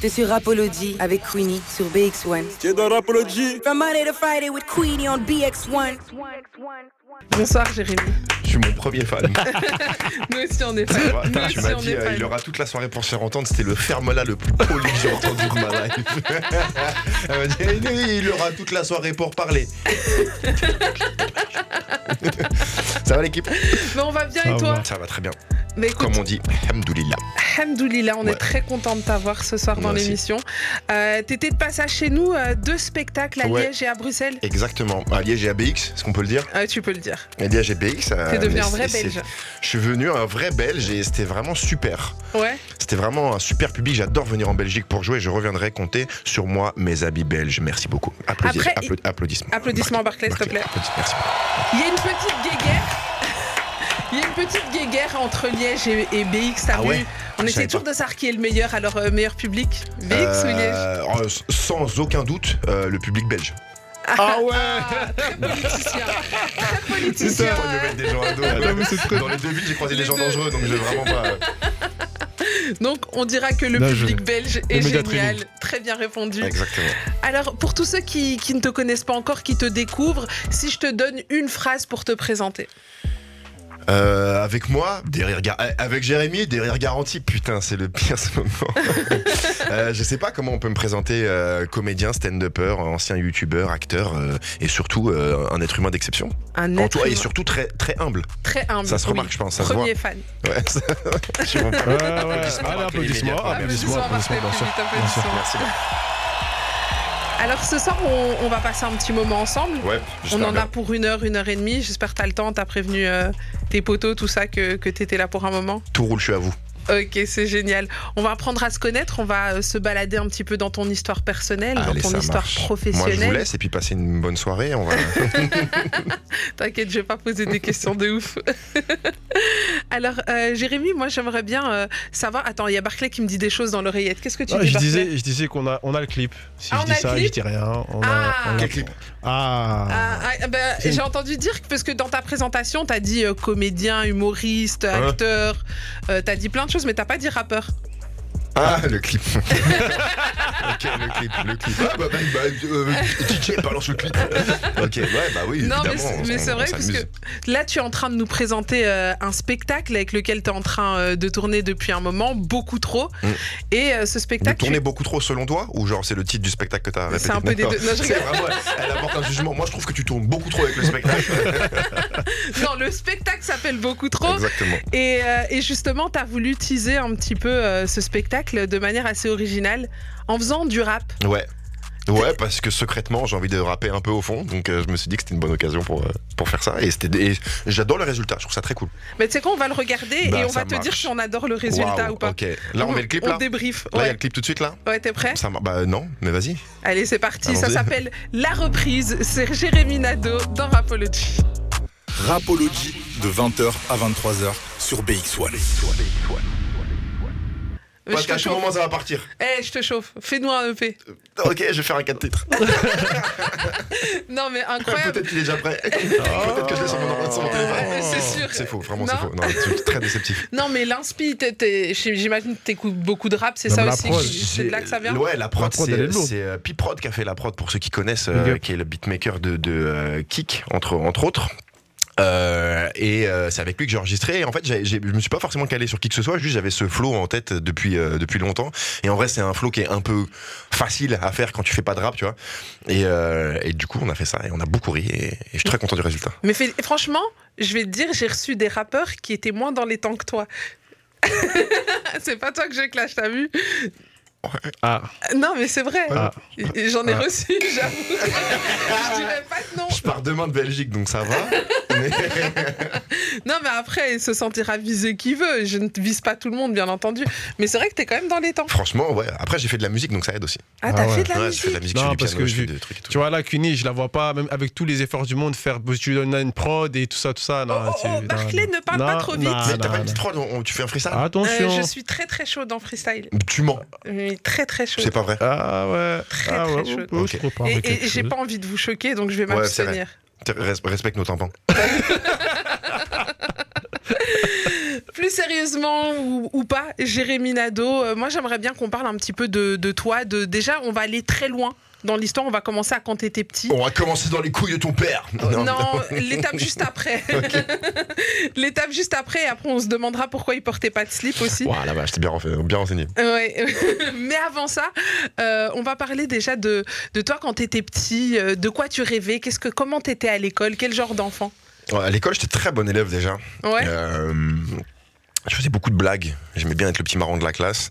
T'es sur Rapology avec Queenie sur BX1. T'es dans Rapology From Monday to Friday with Queenie on BX1. Bonsoir Jérémy. Je suis mon premier fan. Nous aussi on est fans. Nous tu m'as dit, euh, il aura toute la soirée pour se faire entendre. C'était le ferme-là le plus poli que j'ai entendu de ma life. Elle m'a dit, Eh, il aura toute la soirée pour parler. Ça va l'équipe? Mais on va bien Ça et toi? va. Ça va très bien. Mais écoute, Comme on dit, Hamdoulillah. Hamdoulillah, on est très content de t'avoir ce soir dans Moi l'émission. Euh, T'étais de passage chez nous, euh, deux spectacles à Ouais. Liège et à Bruxelles. Exactement. À Liège et à BX, est-ce qu'on peut le dire Euh, tu peux le dire. À Liège et BX. euh, T'es devenu un vrai Belge. Je suis venu un vrai Belge et c'était vraiment super. Ouais. C'était vraiment un super public. J'adore venir en Belgique pour jouer. Je reviendrai compter sur moi, mes habits belges. Merci beaucoup. Applaudis- Après, appla- applaudissements. Applaudissements, Barclay, s'il te plaît. Applaudissements, Merci. Il y a une petite guéguerre. Il y a une petite guéguerre entre Liège et, et BX, t'as Ah vu ouais On Je essaie toujours pas. de savoir qui est le meilleur, alors euh, meilleur public BX ou Liège Euh, oh, Sans aucun doute, euh, le public belge. Ah ouais Très politicien. Très politicien. Pas de mettre des gens à dos. non, mais c'est très- Dans les deux villes, j'ai croisé Les des gens deux. dangereux, donc je vais vraiment pas. euh, Donc on dira que le je- public belge est génial. Très bien répondu. Exactement. Alors pour tous ceux qui, qui ne te connaissent pas encore, qui te découvrent, si je te donne une phrase pour te présenter. Euh, avec moi, des rires gar- euh, avec Jérémy, des rires garantis. Putain, c'est le pire ce moment. euh, je sais pas comment on peut me présenter euh, comédien, stand-upper, ancien youtubeur, acteur euh, et surtout euh, un être humain d'exception. Un En être toi et humain surtout très très humble. très humble. Ça se oui. remarque, je pense, ça se Premier fan. Ouais, ça- je suis bon. Ouais, ouais. Applaudissements, Barclay, applaudissements, applaudissements, Applaudissements, applaudissements, bien sûr. Barclay, Bien sûr. applaudissements. Alors ce soir, on, on va passer un petit moment ensemble. Ouais, On en bien. a pour une heure, une heure et demie. J'espère que t'as le temps. T'as prévenu euh, tes potos, tout ça, que, que t'étais là pour un moment. Tout roule, je suis à vous. Ok, c'est génial. On va apprendre à se connaître. On va euh, se balader un petit peu dans ton histoire personnelle, Allez, dans ton histoire marche. Moi, je professionnelle. vous laisse et puis passer une bonne soirée. On va... T'inquiète, je vais pas poser des questions de ouf. Alors, euh, Jérémy, moi, j'aimerais bien euh, savoir. Attends, il y a Barclay qui me dit des choses dans l'oreillette. Qu'est-ce que tu Ah, dis, je Barclay disais, je disais qu'on a, on a le clip. Si Ah, je on dis a ça, clip je dis rien. On a, Ah. on a- Quel clip Ah. Ah, ah, ben, une- J'ai entendu dire que parce que dans ta présentation, t'as dit euh, comédien, humoriste, Hein acteur, euh, t'as dit plein de choses, mais t'as pas dit rappeur. Ah, le clip. ok, le clip, le clip. Ah, bah, bah, bah, euh, DJ, balance le clip. ok, ouais, bah oui, non, mais évidemment. c'est- mais vrai parce que là, tu es en train de nous présenter euh, un spectacle avec lequel tu es en train euh, de tourner depuis un moment, beaucoup trop. Mm. Et euh, ce De spectacle, tourner tu- beaucoup trop selon toi Ou genre c'est le titre du spectacle que t'as répété C'est un peu des deux. Non, je c'est rigole. vraiment, elle apporte un jugement. Moi je trouve que tu tournes beaucoup trop avec le spectacle. non, le spectacle s'appelle beaucoup trop. Exactement. Et, euh, et justement, tu as voulu teaser un petit peu euh, ce spectacle de manière assez originale en faisant du rap. Ouais. Ouais, parce que secrètement, j'ai envie de rapper un peu au fond, donc euh, je me suis dit que c'était une bonne occasion pour, euh, pour faire ça. Et, c'était et j'adore le résultat, je trouve ça très cool. Mais tu sais quoi, on va le regarder Bah, et on va te dire si on adore le résultat ou pas. Ok, là on met le clip On là. débrief. Là il y a le clip tout de suite là. ouais t'es prêt Ça, bah non, mais vas-y. Allez, c'est parti. Ça s'appelle La Reprise. C'est Jérémy Nadeau dans Rapology. Rapology de 20h à 23h sur BX1. Je Parce te qu'à ce chauffe. moment ça va partir. Eh, je te chauffe. Fais-nous un EP. Ok, je vais faire un 4 titres. Non, mais incroyable. Peut-être qu'il est déjà prêt. Peut-être que je l'ai sur mon, mon téléphone. Euh, c'est sûr. C'est faux, vraiment c'est Non. faux. Non, c'est très déceptif. Non, mais l'inspi, j'imagine que t'écoutes beaucoup de rap, c'est ça aussi C'est de là que ça vient Ouais, la prod, c'est euh, Piprod qui a fait la prod pour ceux qui connaissent, euh, qui est le beatmaker de, euh, entre, entre autres. Euh, et euh, c'est avec lui que j'ai enregistré. Et en fait, je me suis pas forcément calé sur qui que ce soit. Juste, j'avais ce flow en tête depuis euh, depuis longtemps. Et en vrai, c'est un flow qui est un peu facile à faire quand tu fais pas de rap, tu vois. Et, et du coup, on a fait ça et on a beaucoup ri. Et, je suis très content du résultat. Mais franchement, je vais te dire, j'ai reçu des rappeurs qui étaient moins dans les temps que toi. c'est pas toi que je clash, t'as vu? Ah. Non, mais c'est vrai. Ah. J'en ai Ah. reçu, j'avoue. je dirais pas de non. Je pars demain de Belgique, donc ça va. Mais- Non, mais après, il se sentira visé qui veut. Je ne vise pas tout le monde, bien entendu. Mais c'est vrai que t'es quand même dans les temps. Franchement, ouais. Après, j'ai fait de la musique, donc ça aide aussi. Ah, t'as Ah ouais. fait de la ouais, je musique fais de la musique, Non, je fais du parce piano, que je fais j'ai- des trucs et tout. Tu vois, là, Cuny, je la vois pas, même avec tous les efforts du monde, faire. Tu donnes une prod et tout ça, tout ça. Non, Oh, oh, oh, non, Barclay, non. ne parle Non, pas trop vite. non, Mais t'as pas une petite prod, tu fais un freestyle Attention. Euh, je suis très très chaud dans freestyle. Tu mens, Mais très très chaud. c'est pas vrai. Ah ouais. Très, ah très ouais, chaude. oh, je Ok. prépare Et, j'ai pas envie de vous choquer, donc je vais m'abstenir. Res- Respecte nos tampons. plus sérieusement ou, ou pas, Jérémy Nadeau, euh, moi j'aimerais bien qu'on parle un petit peu de, de toi. De, déjà, on va aller très loin dans l'histoire. On va commencer à quand t'étais petit. On va commencer dans les couilles de ton père. Non, l'étape juste après. l'étape juste après. Et après, on se demandera pourquoi il portait pas de slip aussi. Voilà, bah, j'étais bien, renfe- bien renseigné. Ouais. Mais avant ça, euh, on va parler déjà de, de toi quand t'étais petit. euh, de quoi tu rêvais Qu'est-ce que comment t'étais à l'école Quel genre d'enfant? À l'école, j'étais très bon élève déjà. Ouais. Euh, je faisais beaucoup de blagues. J'aimais bien être le petit marrant de la classe.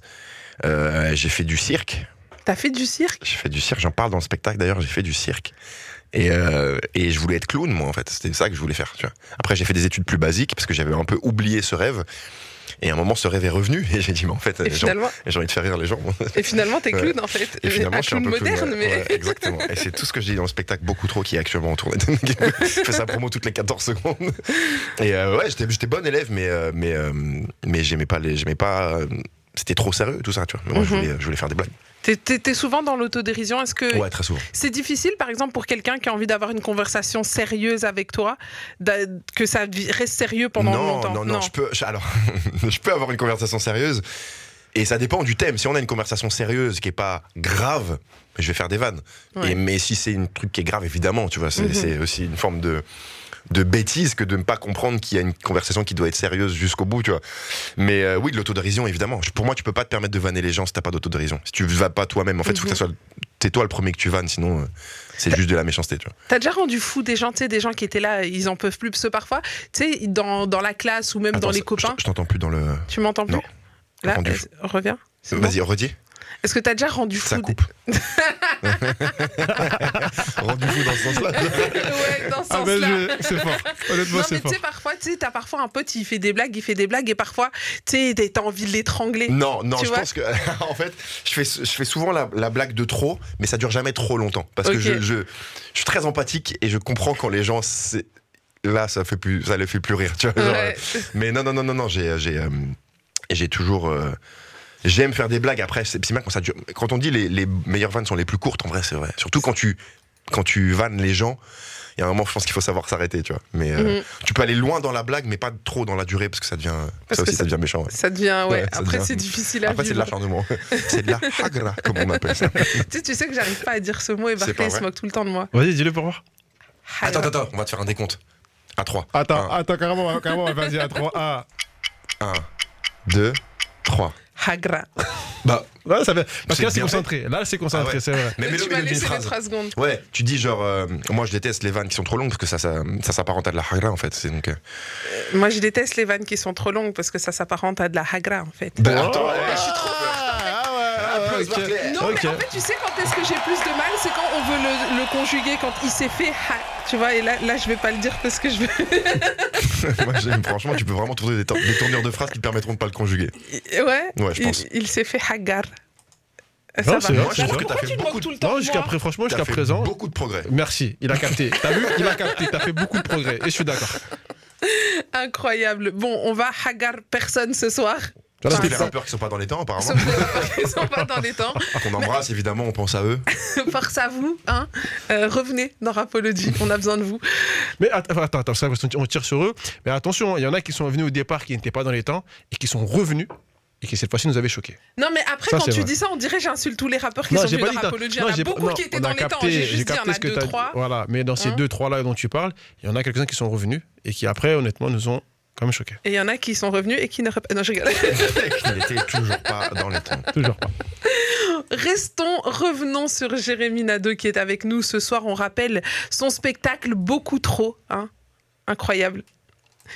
Euh, j'ai fait du cirque. T'as fait du cirque? J'ai fait du cirque. J'en parle dans le spectacle d'ailleurs. J'ai fait du cirque. Et, euh, et je voulais être clown, moi, en fait. C'était ça que je voulais faire. Tu vois. Après, j'ai fait des études plus basiques parce que j'avais un peu oublié ce rêve. Et à un moment, ce rêve est revenu. Et j'ai dit, mais en fait, j'ai envie de faire rire les gens. et finalement, t'es Ouais. clown en fait. Et finalement, un je suis un peu moderne, ouais. mais. Ouais, exactement. Et c'est tout ce que je dis dans le spectacle beaucoup trop qui est actuellement en tournée. je fais sa promo toutes les 14 secondes. Et euh, ouais, j'étais, j'étais bon élève, mais euh, mais mais j'aimais pas les, j'aimais pas. C'était trop sérieux tout ça, tu vois. Mais moi, je Mhm. voulais, je voulais faire des blagues. T'es- souvent dans l'autodérision. Est-ce que Ouais, très souvent. c'est difficile, par exemple, pour quelqu'un qui a envie d'avoir une conversation sérieuse avec toi, que ça reste sérieux pendant non, longtemps? non, non, je peux. je- alors, je peux avoir une conversation sérieuse. Et ça dépend du thème. Si on a une conversation sérieuse qui est pas grave, je vais faire des vannes. Ouais. Et, mais si c'est une truc qui est grave, évidemment, tu vois, c'est Mhm. c'est aussi une forme de de bêtise que de ne pas comprendre qu'il y a une conversation qui doit être sérieuse jusqu'au bout, tu vois. Mais euh, oui, de l'autodérision, évidemment. Pour moi, tu peux pas te permettre de vanner les gens si t'as pas d'autodérision. Si tu vas pas toi-même, en fait, il faut que ça soit t'es toi le premier que tu vannes, sinon euh, c'est juste de la méchanceté, tu vois. T'as déjà rendu fou des gens, tu sais, des gens qui étaient là, ils en peuvent plus. Parce que parfois, tu sais, dans, dans la classe ou même Attends, dans les copains, Je, t'entends plus dans le. tu m'entends plus? Non. Là, euh, reviens. C'est bon? Vas-y, redis. Est-ce que t'as déjà rendu fou Ça des- coupe. Rendu fou dans ce sens-là. Ouais, dans ce Ah ben, sens-là. je- c'est fort. Honnêtement, Non, mais tu sais, parfois, tu sais, t'as parfois un pote, il fait des blagues, il fait des blagues, et parfois, tu sais, t'as envie de l'étrangler. Non, non, je pense que en fait, je fais, je fais souvent la, la blague de trop, mais ça dure jamais trop longtemps parce que je, je, je suis très empathique et je comprends quand les gens c'est- là ça fait plus ça les fait plus rire, tu vois. Ouais. euh, mais non non non non non, j'ai j'ai euh, j'ai toujours euh, J'aime faire des blagues. Après, c'est bien quand ça dure. Quand on dit les, les meilleures vannes sont les plus courtes, en vrai, c'est vrai. Surtout quand tu, quand tu vannes les gens, il y a un moment, je pense qu'il faut savoir s'arrêter, tu vois. Mais euh, Mhm. tu peux aller loin dans la blague, mais pas trop dans la durée, parce que ça devient. Parce ça aussi, ça- ça devient méchant. ouais. Ça devient, ouais. Après, c'est difficile à Après, c'est de l'acharnement. c'est de la hagra, comme on appelle ça. Tu sais, tu sais que j'arrive pas à dire ce mot et Barclay se moque tout le temps de moi. Vas-y, dis-le pour voir. Attends, attends, attends, on va te faire un décompte. À 3. Attends, Un. attends, carrément, carrément, vas-y, à 3. Ah. 1, 2, 3. Hagra. Bah, Là, ça fait... Parce que là, c'est concentré. Là, c'est concentré, Ah ouais. c'est vrai. mais mets-le tu m'as laissé les phrase. 3 secondes. Ouais, tu dis genre, euh, moi je déteste les vannes qui sont trop longues parce que ça, ça, ça s'apparente à de la hagra en fait. C'est donc. euh, Moi, je déteste les vannes qui sont trop longues parce que ça s'apparente à de la hagra, en fait. Bah, attends, ouais, je suis trop ouais, ah. Non, mais en fait, tu sais quand est-ce que j'ai plus de mal C'est quand on veut le, le conjuguer, quand il s'est fait ha. Tu vois, et là, là, je vais pas le dire parce que je veux. Moi, j'aime, franchement, tu peux vraiment trouver des, tour- des tournures de phrases qui te permettront de pas le conjuguer. Ouais, Ouais, je il- pense. Il, s'est fait hagar. Non, Ça c'est va. vrai, c'est vrai. que t'as pourquoi fait tu beaucoup de- tout le temps Non, jusqu'à pré- franchement, jusqu'à fait présent. beaucoup de progrès. Merci, il a capté. T'as vu Il a capté. T'as fait beaucoup de progrès. Et je suis d'accord. Incroyable. Bon, on va hagar personne ce soir. Sauf c'est les ça- rappeurs qui sont pas dans les temps, apparemment. Sauf les rappeurs qui sont pas dans les temps. Qu'on embrasse, évidemment, on pense à eux. Force à vous, hein. Euh, revenez dans Rapology, on a besoin de vous. Mais att- attends, attends, attends, ça, on tire sur eux. Mais attention, il y en a qui sont venus au départ qui n'étaient pas dans les temps et qui sont revenus et qui cette fois-ci nous avaient choqués. Non, mais après, Ça, quand tu vrai. dis ça, on dirait j'insulte tous les rappeurs qui Non, sont venus dans Rapology. Il y en a j'ai- beaucoup non, qui étaient dans a les temps. capté- J'ai juste dit, il y en capté a deux, trois. Voilà, mais dans ces Hein deux, trois là dont tu parles, il y en a quelques-uns qui sont revenus et qui après, honnêtement, nous ont quand même choqués. Et il y en a qui sont revenus et qui ne. rep- Non, je rigole. qui n'étaient toujours pas dans les temps. Toujours pas. Restons, revenons sur Jérémy Nadeau qui est avec nous ce soir. On rappelle son spectacle beaucoup trop. Hein Incroyable.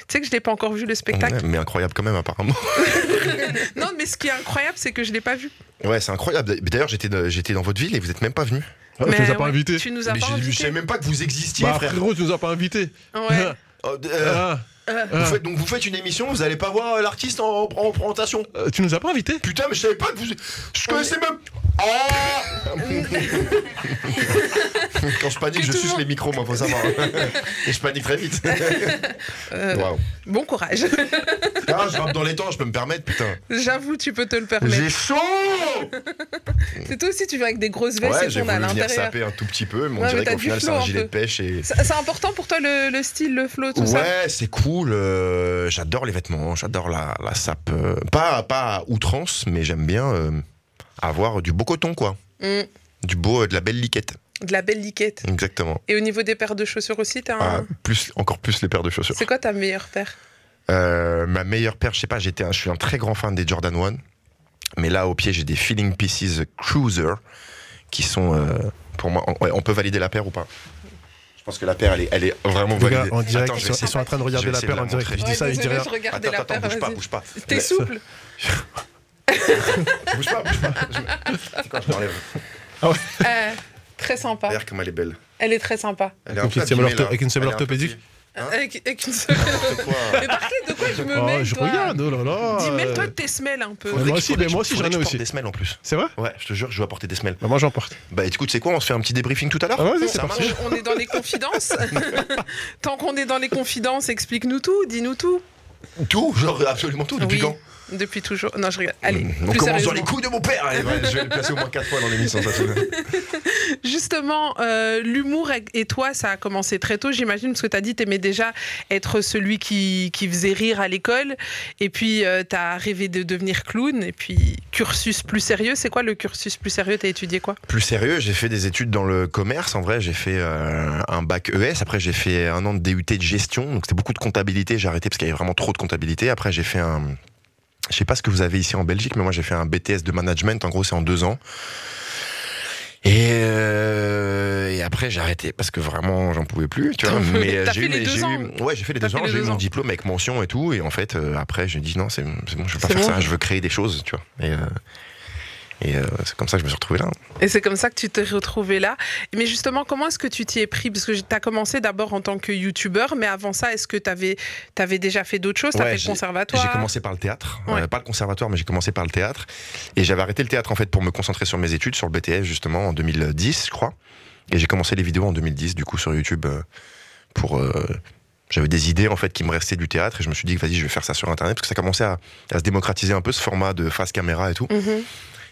Tu sais que je l'ai pas encore vu le spectacle? Ouais, mais incroyable quand même, apparemment. Non, mais ce qui est incroyable, c'est que je l'ai pas vu. Ouais, c'est incroyable. D'ailleurs, j'étais dans votre ville et vous êtes même pas venu. Ah, tu nous as pas invités. Tu nous as Mais pas je, je invités. savais même pas que vous existiez, Bah, frère. frérot, tu nous as pas invités. Ouais. Euh, euh, Ah, vous faites, donc vous faites une émission, vous allez pas voir euh, l'artiste en, en présentation. euh, tu nous as pas invités Putain, mais je savais pas que vous. Je connaissais même. Ah Quand je panique, Que je tout le suce monde- les micros, moi, faut savoir. Et je panique très vite. Euh, Waouh. Bon courage. Ah, je rentre dans les temps, je peux me permettre, putain. J'avoue, tu peux te le permettre. J'ai chaud C'est toi aussi, tu viens avec des grosses vestes Ouais, et j'ai tournes à voulu venir l'intérieur. saper un tout petit peu, mais on Ouais, mais dirait t'as qu'au du final, c'est flow un un gilet peu. de pêche et. C'est c'est important pour toi le, le style, le flow, tout ça Ouais, c'est cool. Euh, j'adore les vêtements, j'adore la, la sape. euh, pas, pas à outrance, mais j'aime bien euh, avoir du beau coton, quoi. Mm. Du beau, euh, de la belle liquette. De la belle liquette. Exactement. Et au niveau des paires de chaussures aussi, t'as un... Ah, plus, encore plus les paires de chaussures. C'est quoi ta meilleure paire? Ma meilleure paire, je sais pas, j'étais un- je suis un très grand fan des Jordan 1. Mais là, au pied, j'ai des Feeling Pieces Cruiser qui sont, pour moi, on, ouais, on peut valider la paire ou pas? Je pense que la paire, elle est, elle est vraiment Les gars, validée. on dirait Attends, vais sont, ils sont en train de regarder la paire en direct. Je dis ça, Ouais, ils disent rien. Attends, la attends, paire, bouge pas, bouge pas. T'es souple Bouge pas, bouge pas. Je quoi, je m'enlève. Euh, Très sympa. Regarde comme elle est belle. Elle est très sympa. Elle est Avec un peu une semelle orthopédique. Hein Avec, avec une quoi. Mais par contre, de quoi je me Oh, mêle, je toi regarde, oh là là. Dis, mêle-toi de tes semelles un peu. Ouais, moi aussi, mais moi aussi, j'en ai aussi. des semelles en plus. C'est vrai Ouais, je te jure, je dois porter des semelles. Bah, Moi, j'en porte. Bah écoute, c'est quoi On se fait un petit débriefing tout à l'heure Ah, vas-y, c'est Ça parti. marche On est dans les confidences. Tant qu'on est dans les confidences, explique-nous tout, dis-nous tout. Tout, genre absolument tout, depuis Oui, quand? Depuis toujours. Non, je regarde. Allez, On plus commence dans les couilles de mon père Allez, ouais, Je vais le placer au moins 4 fois dans l'émission. Justement, euh, l'humour et toi, ça a commencé très tôt, j'imagine, parce que tu as dit que tu aimais déjà être celui qui, qui faisait rire à l'école. Et puis, tu as rêvé de devenir clown. Et puis, cursus plus sérieux. C'est quoi le cursus plus sérieux? Tu as étudié quoi? Plus sérieux, j'ai fait des études dans le commerce. En vrai, j'ai fait euh, un bac ES. Après, j'ai fait un an de DUT de gestion. Donc, c'était beaucoup de comptabilité. J'ai arrêté parce qu'il y avait vraiment trop de comptabilité. Après, j'ai fait un. Je sais pas ce que vous avez ici en Belgique, mais moi, j'ai fait un BTS de management. En gros, c'est en deux ans. Et, euh, et après, j'ai arrêté parce que vraiment, j'en pouvais plus. Tu vois. Mais j'ai fait eu, ouais, j'ai fait les deux ans. J'ai eu mon ans. diplôme avec mention et tout. Et en fait, euh, après, j'ai dit non, c'est bon, je veux pas faire bon. ça. Je veux créer des choses, tu vois. Et, euh, et euh, c'est comme ça que je me suis retrouvé là. Et c'est comme ça que tu t'es retrouvé là. Mais justement, comment est-ce que tu t'y es pris? Parce que tu as commencé d'abord en tant que youtubeur, mais avant ça, est-ce que tu avais, déjà fait d'autres choses? Tu as Ouais, fait le conservatoire? J'ai commencé par le théâtre, Ouais. Euh, pas le conservatoire, mais j'ai commencé par le théâtre. Et j'avais arrêté le théâtre en fait pour me concentrer sur mes études, sur le BTS justement en 2010, je crois. Et j'ai commencé les vidéos en 2010, du coup sur YouTube euh, pour. j'avais des idées en fait qui me restaient du théâtre et je me suis dit vas-y je vais faire ça sur internet parce que ça commençait à, à se démocratiser un peu ce format de face caméra et tout Mhm.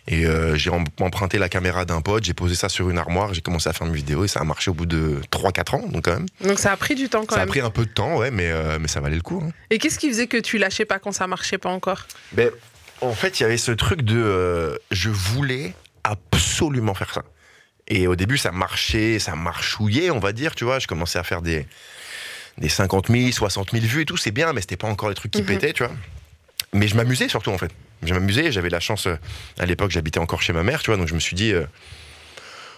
Et euh, j'ai em- emprunté la caméra d'un pote j'ai posé ça sur une armoire j'ai commencé à faire mes vidéos et ça a marché au bout de 3-4 ans donc quand même Donc ça a pris du temps quand ça a même. pris un peu de temps ouais mais, euh, mais ça valait le coup hein. Et qu'est-ce qui faisait que tu lâchais pas quand ça marchait pas encore? Ben, en fait, il y avait ce truc de. euh, je voulais absolument faire ça. Et au début, ça marchait, ça marchouillait, on va dire, tu vois. Je commençais à faire des, des 50 000, 60 000 vues et tout, c'est bien, mais c'était pas encore les trucs qui Mhm. pétaient, tu vois. Mais je m'amusais surtout, en fait. Je m'amusais, j'avais la chance. euh, à l'époque, j'habitais encore chez ma mère, tu vois, donc je me suis dit. euh,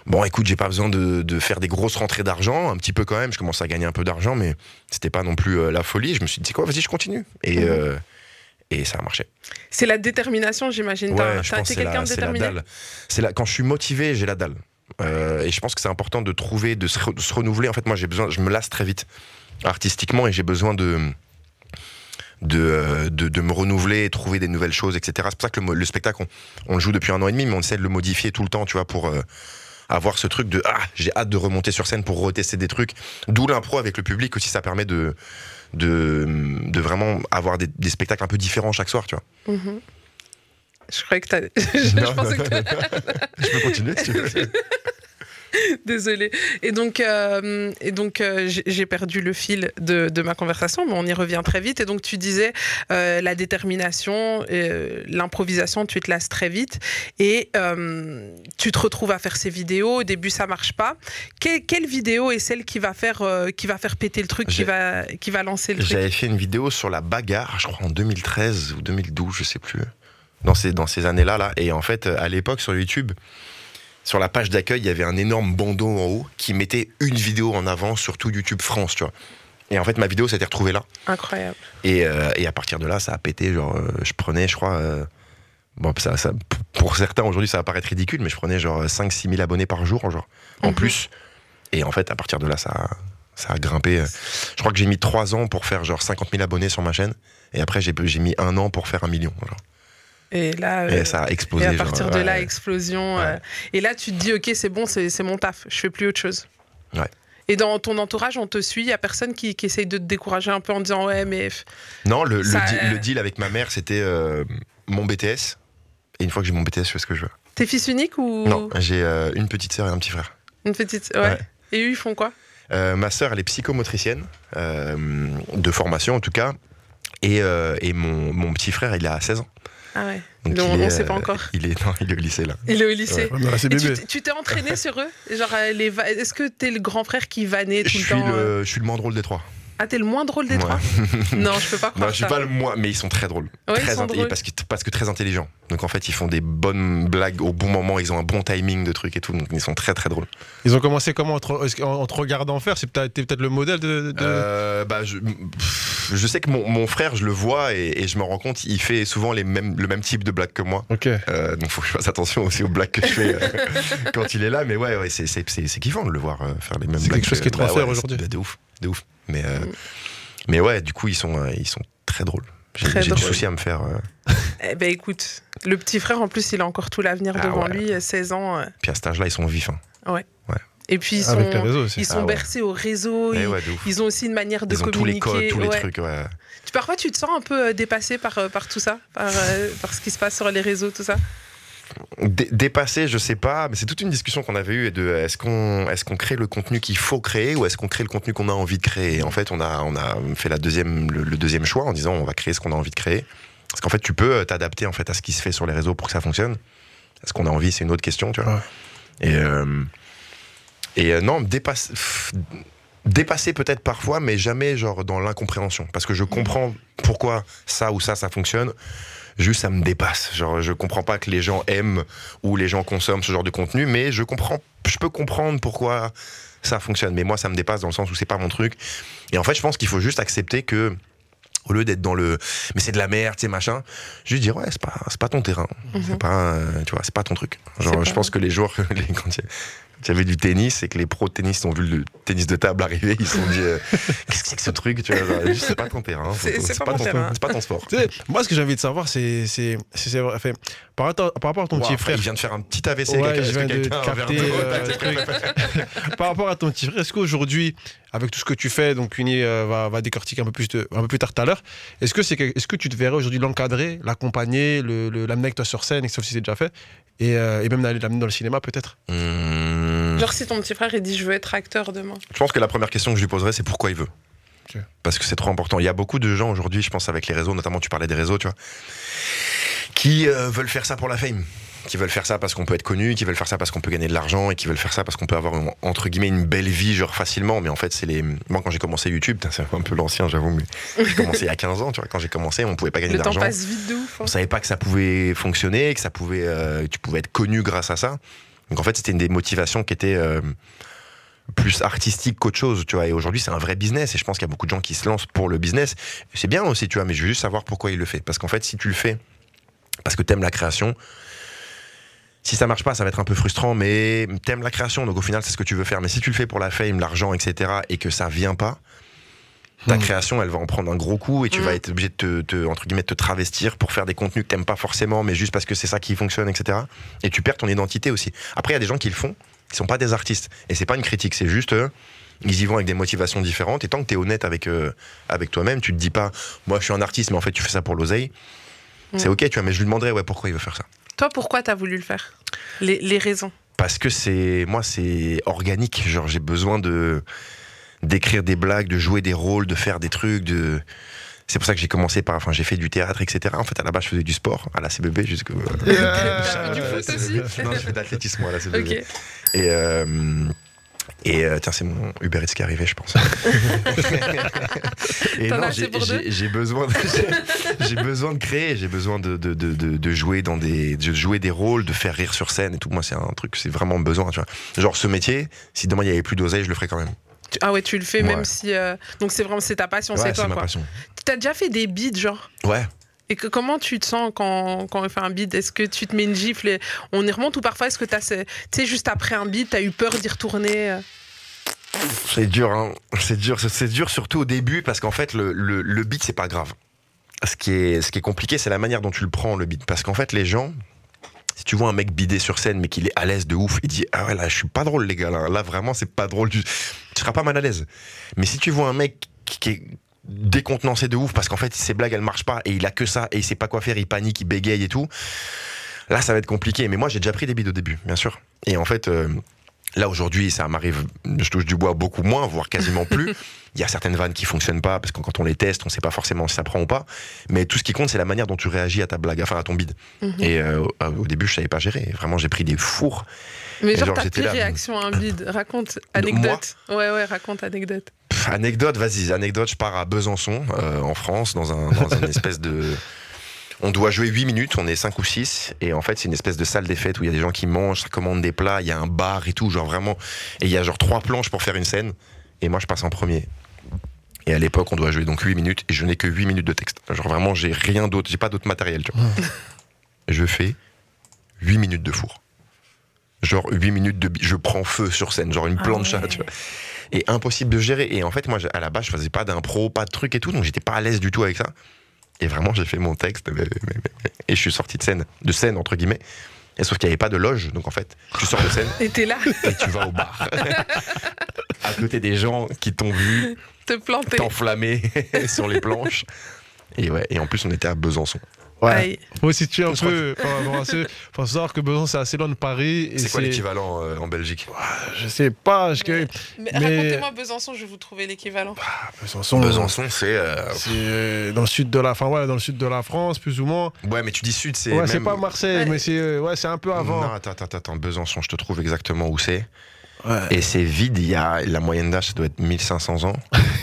Bon, écoute, j'ai pas besoin de, de faire des grosses rentrées d'argent, un petit peu quand même. Je commençais à gagner un peu d'argent, mais c'était pas non plus euh, la folie. Je me suis dit, quoi, vas-y, je continue. Et, Mhm. euh, et ça a marché. C'est la détermination, j'imagine. Ouais, T'as été quelqu'un de c'est la déterminé? dalle. C'est la, quand je suis motivé, j'ai la dalle. Euh, et je pense que c'est important de trouver, de se, re- de se renouveler. En fait, moi, j'ai besoin, je me lasse très vite artistiquement et j'ai besoin de de, euh, de, de me renouveler, trouver des nouvelles choses, etc. C'est pour ça que le, spectacle, on, on le joue depuis un an et demi, mais on essaie de le modifier tout le temps, tu vois, pour euh, avoir ce truc de ah, j'ai hâte de remonter sur scène pour retester des trucs. D'où l'impro avec le public aussi, ça permet de de, de vraiment avoir des, des spectacles un peu différents chaque soir, tu vois. Mhm. Je croyais que t'as. je Non, pensais non, que Je peux continuer si tu veux. Désolée. Et donc, euh, et donc euh, j'ai perdu le fil de, de ma conversation, mais on y revient très vite. Et donc, tu disais euh, la détermination, l'improvisation, tu te lasses très vite. Et tu te retrouves à faire ces vidéos. Au début, ça marche pas. Que- quelle vidéo est celle qui va faire, qui va faire péter le truc, qui va, qui va lancer le truc? J'avais fait une vidéo sur la bagarre, je crois en 2013 ou 2012, je sais plus. Dans ces, dans ces années-là, là. Et en fait, à l'époque, sur YouTube, sur la page d'accueil, il y avait un énorme bandeau en haut qui mettait une vidéo en avant sur tout YouTube France, tu vois. Et en fait, ma vidéo s'était retrouvée là. Incroyable. Et, euh, et à partir de là, ça a pété. Genre, euh, je prenais, je crois. euh, bon, ça, ça- pour certains, aujourd'hui, ça va paraître ridicule, mais je prenais genre 5-6 000 abonnés par jour, genre, en Mhm. plus. Et en fait, à partir de là, ça, a- ça a grimpé. Je crois que j'ai mis 3 ans pour faire genre 50 000 abonnés sur ma chaîne. Et après, j'ai j'ai mis un an pour faire un million. genre. Et là. Et euh, ça a et explosé. à genre, partir de là, explosion. Ouais. euh, et là, tu te dis, ok, c'est bon, c'est mon taf. Je fais plus autre chose. Ouais. Et dans ton entourage, on te suit, il y a personne qui, qui essaye de te décourager un peu en disant ouais mais Non, le, le deal, euh, le deal avec ma mère, c'était euh, mon BTS. Et une fois que j'ai mon BTS, je fais ce que je veux. t'es fils unique ou Non, j'ai euh, une petite sœur et un petit frère. une petite ouais. Et eux ils font quoi? Euh, ma sœur, elle est psychomotricienne, de formation en tout cas. Et, et mon, mon petit frère, il a 16 ans. Ah ouais. Donc il on est, sait pas euh, encore. Il est, non, il est au lycée là. Il est au lycée. Ouais, Et tu bébé. t'es- tu t'es entraîné sur eux? Genre, euh, est-ce que t'es le grand frère qui vannait Je tout le suis, temps euh le, je suis le moins drôle des trois. Ah, t'es le moins drôle des Ouais. trois Non, je peux pas croire Non, je suis ça. pas le moins, mais ils sont très drôles. Ouais, ils très sont inté- drôles. parce, que, parce que très intelligents. Donc en fait, ils font des bonnes blagues au bon moment, ils ont un bon timing de trucs et tout. Donc ils sont très très drôles. Ils ont commencé comment en te, en te regardant faire C'est peut-être t'es peut-être le modèle de. de- Euh, bah, je, je sais que mon, mon frère, je le vois et, et je me rends compte, il fait souvent les mêmes, le même type de blagues que moi. Ok. Euh, donc faut que je fasse attention aussi aux blagues que je fais euh, quand il est là. Mais ouais, ouais c'est, c'est, c'est, c'est kiffant de le voir euh, faire les mêmes C'est blagues. quelque chose que- qui est trop à Bah faire ouais, aujourd'hui. c'est- De ouf, de ouf. Mais, euh, mais ouais, du coup, ils sont, euh, ils sont très drôles. J'ai, du souci à me faire. euh, Eh ben écoute, le petit frère en plus, il a encore tout l'avenir Ah devant ouais. lui, euh, 16 ans. euh, Puis à cet âge-là, ils sont vifs. hein. Et puis ils sont, réseaux ils sont Ah ouais. bercés au réseau. Eh ils, ouais, ont aussi une manière de Ils ont tous les communiquer. codes, tous les ouais. trucs. Ouais. Tu- Parfois, tu te sens un peu dépassé par, par tout ça, par, par ce qui se passe sur les réseaux, tout ça. Dé- dépasser, je sais pas, mais c'est toute une discussion qu'on avait eue de euh, est-ce qu'on est-ce qu'on crée le contenu qu'il faut créer ou est-ce qu'on crée le contenu qu'on a envie de créer? Et en fait, on a on a fait la deuxième le, le deuxième choix en disant on va créer ce qu'on a envie de créer. Parce qu'en fait, tu peux euh, t'adapter en fait à ce qui se fait sur les réseaux pour que ça fonctionne. Est-ce qu'on a envie, c'est une autre question, tu vois. Ouais. Et euh, et euh, non, dépasse, pff, dépasser peut-être parfois, mais jamais genre dans l'incompréhension. Parce que je comprends pourquoi ça ou ça ça fonctionne. Juste, ça me dépasse. Genre, je comprends pas que les gens aiment ou les gens consomment ce genre de contenu, mais je comprends, je peux comprendre pourquoi ça fonctionne. Mais moi, ça me dépasse dans le sens où c'est pas mon truc. Et en fait, je pense qu'il faut juste accepter que, au lieu d'être dans le, mais c'est de la merde, tu sais, machin, juste dire, ouais, c'est pas, c'est pas ton terrain. C'est pas, euh, tu vois, c'est pas ton truc. Genre, C'est je pas- pense que les joueurs, les, quand avait du tennis et que les pros de tennis ont vu le tennis de table arriver, ils se sont dit, euh, qu'est-ce que c'est que ce truc, tu vois, c'est pas ton terrain. C'est- pas pas ton sport. Moi, ce que j'ai envie de savoir, c'est. enfin, par, rapport- par rapport à ton Wow, petit frère. Il vient de faire un petit AVC. Ouais, je viens de capter euh. Par rapport à ton petit frère, est-ce qu'aujourd'hui, avec tout ce que tu fais, donc Uni euh, va, va décortiquer un peu plus, de- un peu plus tard tout à l'heure, est-ce que, c'est, que- est-ce que tu te verrais aujourd'hui l'encadrer, l'accompagner, le, le- l'amener avec toi sur scène, sauf si c'est déjà fait, et, euh, et même d'aller l'amener dans le cinéma peut-être Mmh. Genre, si ton petit frère il dit je veux être acteur demain. Je pense que la première question que je lui poserais, c'est pourquoi il veut. Parce que c'est trop important. Il y a beaucoup de gens aujourd'hui, je pense, avec les réseaux, notamment tu parlais des réseaux, tu vois, qui euh, veulent faire ça pour la fame. Qui veulent faire ça parce qu'on peut être connu, qui veulent faire ça parce qu'on peut gagner de l'argent et qui veulent faire ça parce qu'on peut avoir entre guillemets une belle vie genre facilement. Mais en fait, c'est les. Moi, quand j'ai commencé YouTube, c'est un peu l'ancien, j'avoue, mais j'ai commencé il y a 15 ans, tu vois. Quand j'ai commencé, on pouvait pas gagner Le temps d'argent. passe vite de ouf. hein. On savait pas que ça pouvait fonctionner, que ça pouvait, euh, tu pouvais être connu grâce à ça. Donc en fait, c'était une des motivations qui était euh, plus artistique qu'autre chose, tu vois. Et aujourd'hui, c'est un vrai business. Et je pense qu'il y a beaucoup de gens qui se lancent pour le business. C'est bien aussi, tu vois. Mais je veux juste savoir pourquoi il le fait. Parce qu'en fait, si tu le fais parce que t'aimes la création, si ça marche pas, ça va être un peu frustrant. Mais t'aimes la création, donc au final, c'est ce que tu veux faire. Mais si tu le fais pour la fame, l'argent, etc., et que ça vient pas. Ta Hmm. création, elle va en prendre un gros coup et tu vas être obligé de te, te- entre guillemets, te travestir pour faire des contenus que t'aimes pas forcément, mais juste parce que c'est ça qui fonctionne, etc. Et tu perds ton identité aussi. Après, il y a des gens qui le font, qui sont pas des artistes. Et c'est pas une critique, c'est juste, euh, ils y vont avec des motivations différentes. Et tant que t'es honnête avec, euh, avec toi-même, tu te dis pas, moi je suis un artiste, mais en fait tu fais ça pour l'oseille. C'est Mm. ok, tu vois, mais je lui demanderais, ouais, pourquoi il veut faire ça. Toi, pourquoi t'as voulu le faire? Les, les raisons. Parce que c'est, moi, c'est organique. Genre, j'ai besoin de d'écrire des blagues, de jouer des rôles, de faire des trucs, de. C'est pour ça que j'ai commencé par, enfin, j'ai fait du théâtre, etc. En fait, à la base, je faisais du sport à la CBB. T'as fait du foot aussi non, je fais de l'athlétisme à la CBB. Et, euh, et euh, tiens, c'est mon Uber Eats qui est arrivé, je pense. et non, j'ai- besoin, de, j'ai- besoin de créer, j'ai besoin de, de, de, jouer dans des, de jouer des rôles, de faire rire sur scène et tout. Moi, c'est un truc, c'est vraiment besoin, tu vois. Genre ce métier, si demain il y avait plus d'oseille, je le ferais quand même. Ah ouais, tu le fais Ouais. même si. euh, Donc c'est vraiment c'est ta passion, Ouais, c'est c'est toi ma quoi. passion. T'as déjà fait des beats genre? Ouais. Et comment tu te sens quand, quand on fait un beat? Est-ce que tu te mets une gifle et on y remonte ou parfois est-ce que tu sais juste après un beat t'as eu peur d'y retourner? C'est dur, hein. C'est dur, c'est- dur surtout au début parce qu'en fait le, le, le beat c'est pas grave. Ce qui est, ce qui est compliqué, c'est la manière dont tu le prends le beat. Parce qu'en fait les gens, si tu vois un mec bidé sur scène mais qu'il est à l'aise de ouf, il dit ah ouais là je suis pas drôle les gars là, Là, vraiment c'est pas drôle du tu seras pas mal à l'aise. Mais si tu vois un mec qui est décontenancé de ouf parce qu'en fait ses blagues elles marchent pas et il a que ça et il sait pas quoi faire, il panique, il bégaye et tout. Là ça va être compliqué. Mais moi j'ai déjà pris des bides au début, bien sûr. Et en fait euh, là aujourd'hui ça m'arrive, je touche du bois beaucoup moins, voire quasiment plus. Il y a certaines vannes qui fonctionnent pas parce que quand on les teste, on sait pas forcément si ça prend ou pas. Mais tout ce qui compte, c'est la manière dont tu réagis à ta blague, enfin à ton bide. Mhm. Et euh, au début, je savais pas gérer. Vraiment, j'ai pris des fours. Mais genre, genre, ta j'étais pire là. réaction à un bide. Raconte, anecdote. Ouais, ouais, raconte, anecdote. Pff, anecdote, vas-y, anecdote. Je pars à Besançon, euh, en France, dans un dans une espèce de. On doit jouer 8 minutes, on est 5 ou 6, et en fait, c'est une espèce de salle des fêtes où il y a des gens qui mangent, ça commande des plats, il y a un bar et tout, genre vraiment. Et il y a genre trois planches pour faire une scène, et moi, je passe en premier. Et à l'époque, on doit jouer donc 8 minutes, et je n'ai que 8 minutes de texte. Genre vraiment, j'ai rien d'autre, j'ai pas d'autre matériel, tu vois. je fais 8 minutes de four. Genre 8 minutes de. Je prends feu sur scène, genre une Ah plancha, ouais. tu vois. Et impossible de gérer. Et en fait, moi, à la base, je faisais pas d'impro, pas de truc et tout, donc j'étais pas à l'aise du tout avec ça. Et vraiment, j'ai fait mon texte, et je suis sorti de scène, de scène, entre guillemets. Et sauf qu'il n'y avait pas de loge, donc en fait, tu sors de scène Et t'es là, et tu vas au bar. à côté des gens qui t'ont vu te planter. t'enflammer sur les planches. Et ouais, et en plus, on était à Besançon. Aïe. Faut situer un peu. par rapport à ce- faut savoir que Besançon, c'est assez loin de Paris. C'est quoi l'équivalent euh, en Belgique? Je sais pas. Je... Mais, Mais- racontez-moi Besançon, je vais vous trouver l'équivalent. Besançon, Besançon, c'est. euh, c'est euh, dans le sud de la, enfin ouais, dans le sud de la France, plus ou moins. Ouais, mais tu dis sud, c'est. Ouais, c'est pas Marseille, Ouais. mais c'est euh, ouais, c'est un peu avant. Non, attends, attends, attends. Besançon, je te trouve exactement où c'est. Ouais. Et c'est vide, il y a la moyenne d'âge, ça doit être 1500 ans.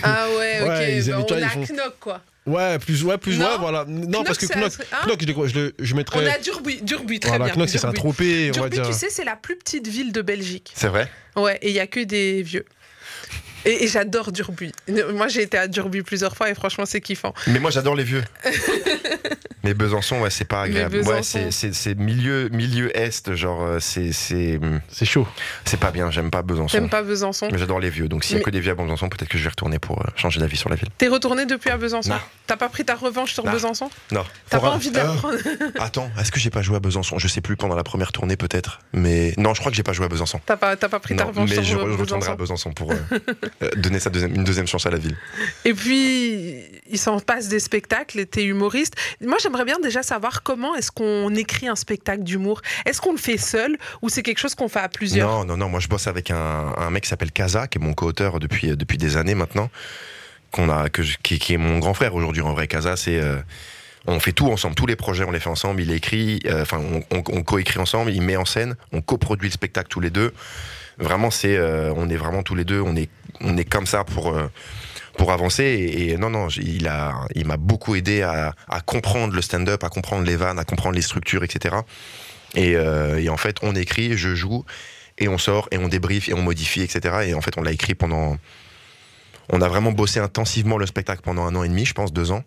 Ah ouais, ok. Ouais, ils bah, on a font- Knock, quoi. Ouais, plus, ouais, plus, Non. ouais, voilà. Non, parce que Knock, un- hein Knock, je, le- je, je mettrais. On a Durbuy, Durbuy très voilà, bien. Knock, c'est Durbuy. Saint-Tropez, on va Durbuy, dire. tu sais, c'est la plus petite ville de Belgique. C'est vrai Ouais, et il y a que des vieux. Et, et j'adore Durbuy. Moi, j'ai été à Durbuy plusieurs fois et franchement, c'est kiffant. Mais moi, j'adore les vieux. mais Besançon, ouais, c'est pas agréable. Ouais, c'est- c'est c'est milieu, milieu est, genre, euh, c'est c'est C'est chaud. c'est pas bien, j'aime pas Besançon. J'aime pas Besançon. Mais j'adore les vieux, donc s'il y a Mais- que des vieux à Besançon, peut-être que je vais retourner pour euh, changer d'avis sur la ville. T'es retourné depuis à Besançon Non. T'as pas pris ta revanche sur Non. Besançon Non. T'as pas envie de la Euh, prendre Attends, est-ce que j'ai pas joué à Besançon? Je sais plus pendant la première tournée, peut-être. Mais non, je crois que j'ai pas joué à Besançon. T'as pas, t'as pas pris ta revanche mais sur je, je Besançon retournerai à Besançon pour euh, euh, donner sa deuxième, une deuxième chance à la ville. Et puis, il s'en passe des spectacles, et t'es humoriste. Moi, j'aimerais bien déjà savoir comment est-ce qu'on écrit un spectacle d'humour. Est-ce qu'on le fait seul ou c'est quelque chose qu'on fait à plusieurs? Non, non, non. Moi, je bosse avec un, un mec qui s'appelle Kaza, qui est mon co-auteur depuis, depuis des années maintenant, qu'on a, que qui, qui est mon grand frère aujourd'hui. En vrai, Kaza, c'est. euh, on fait tout ensemble, tous les projets, on les fait ensemble. Il écrit, euh, enfin, on, on, on coécrit ensemble, il met en scène, on coproduit le spectacle tous les deux. Vraiment, c'est, euh, on est vraiment tous les deux, on est, on est comme ça pour. euh, pour avancer. Et, non non il a il m'a beaucoup aidé à, à comprendre le stand-up à comprendre les vannes à comprendre les structures etc et, euh, et en fait on écrit je joue et on sort et on débriefe et on modifie etc et en fait on l'a écrit pendant on a vraiment bossé intensivement le spectacle pendant un an et demi je pense deux ans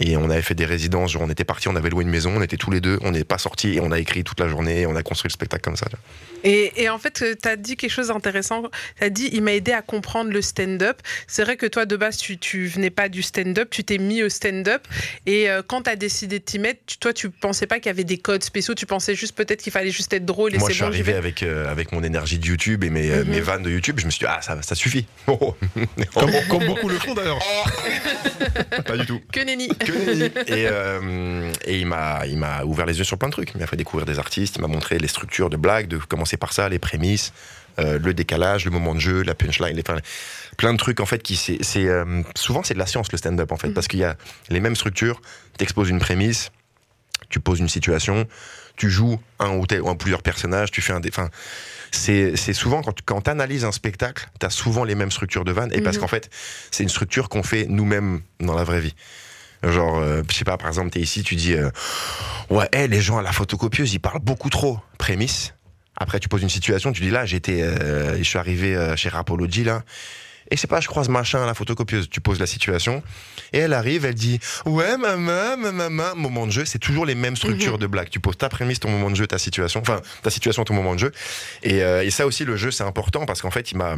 et on avait fait des résidences genre on était partis on avait loué une maison on était tous les deux on n'est pas sortis et on a écrit toute la journée et on a construit le spectacle comme ça. Et, et en fait, tu as dit quelque chose d'intéressant. Tu as dit, il m'a aidé à comprendre le stand-up. C'est vrai que toi, de base, tu, tu venais pas du stand-up, tu t'es mis au stand-up. Et euh, quand tu as décidé de t'y mettre, tu- toi, tu pensais pas qu'il y avait des codes spéciaux, tu pensais juste peut-être qu'il fallait juste être drôle et moi c'est je suis bon, arrivé avec euh, avec mon énergie de YouTube et mes, euh, Mhm. mes vannes de YouTube je me suis dit ah ça ça suffit. Comme, comme beaucoup le font d'ailleurs. pas du tout Que nenni. Que nenni. Et, euh, et il m'a il m'a ouvert les yeux sur plein de trucs. Il m'a fait découvrir des artistes, il m'a montré les structures de blagues, de commencer par ça, les prémices, euh, le décalage, le moment de jeu, la punchline, les, enfin, plein de trucs en fait qui c'est c'est, euh, souvent c'est de la science le stand-up en fait Mhm. parce qu'il y a les mêmes structures. T'exposes une prémisse, tu poses une situation, tu joues un ou, tel- ou un plusieurs personnages, tu fais un, enfin c'est c'est souvent quand tu quand analyses un spectacle, t'as souvent les mêmes structures de vannes et parce Mhm. qu'en fait c'est une structure qu'on fait nous-mêmes dans la vraie vie. Genre, euh, je sais pas, par exemple, t'es ici, tu dis, euh, ouais, hey, les gens à la photocopieuse, ils parlent beaucoup trop. Prémisse. Après, tu poses une situation, tu dis là, j'étais, euh, je suis arrivé chez Rapology là. Et je sais pas, je croise machin à la photocopieuse. Tu poses la situation. Et elle arrive, elle dit Ouais, maman, maman, maman. Moment de jeu, c'est toujours les mêmes structures de blagues. Tu poses ta prémisse, ton moment de jeu, ta situation. Enfin, ta situation, ton moment de jeu. Et, et ça aussi, le jeu, c'est important parce qu'en fait, il m'a.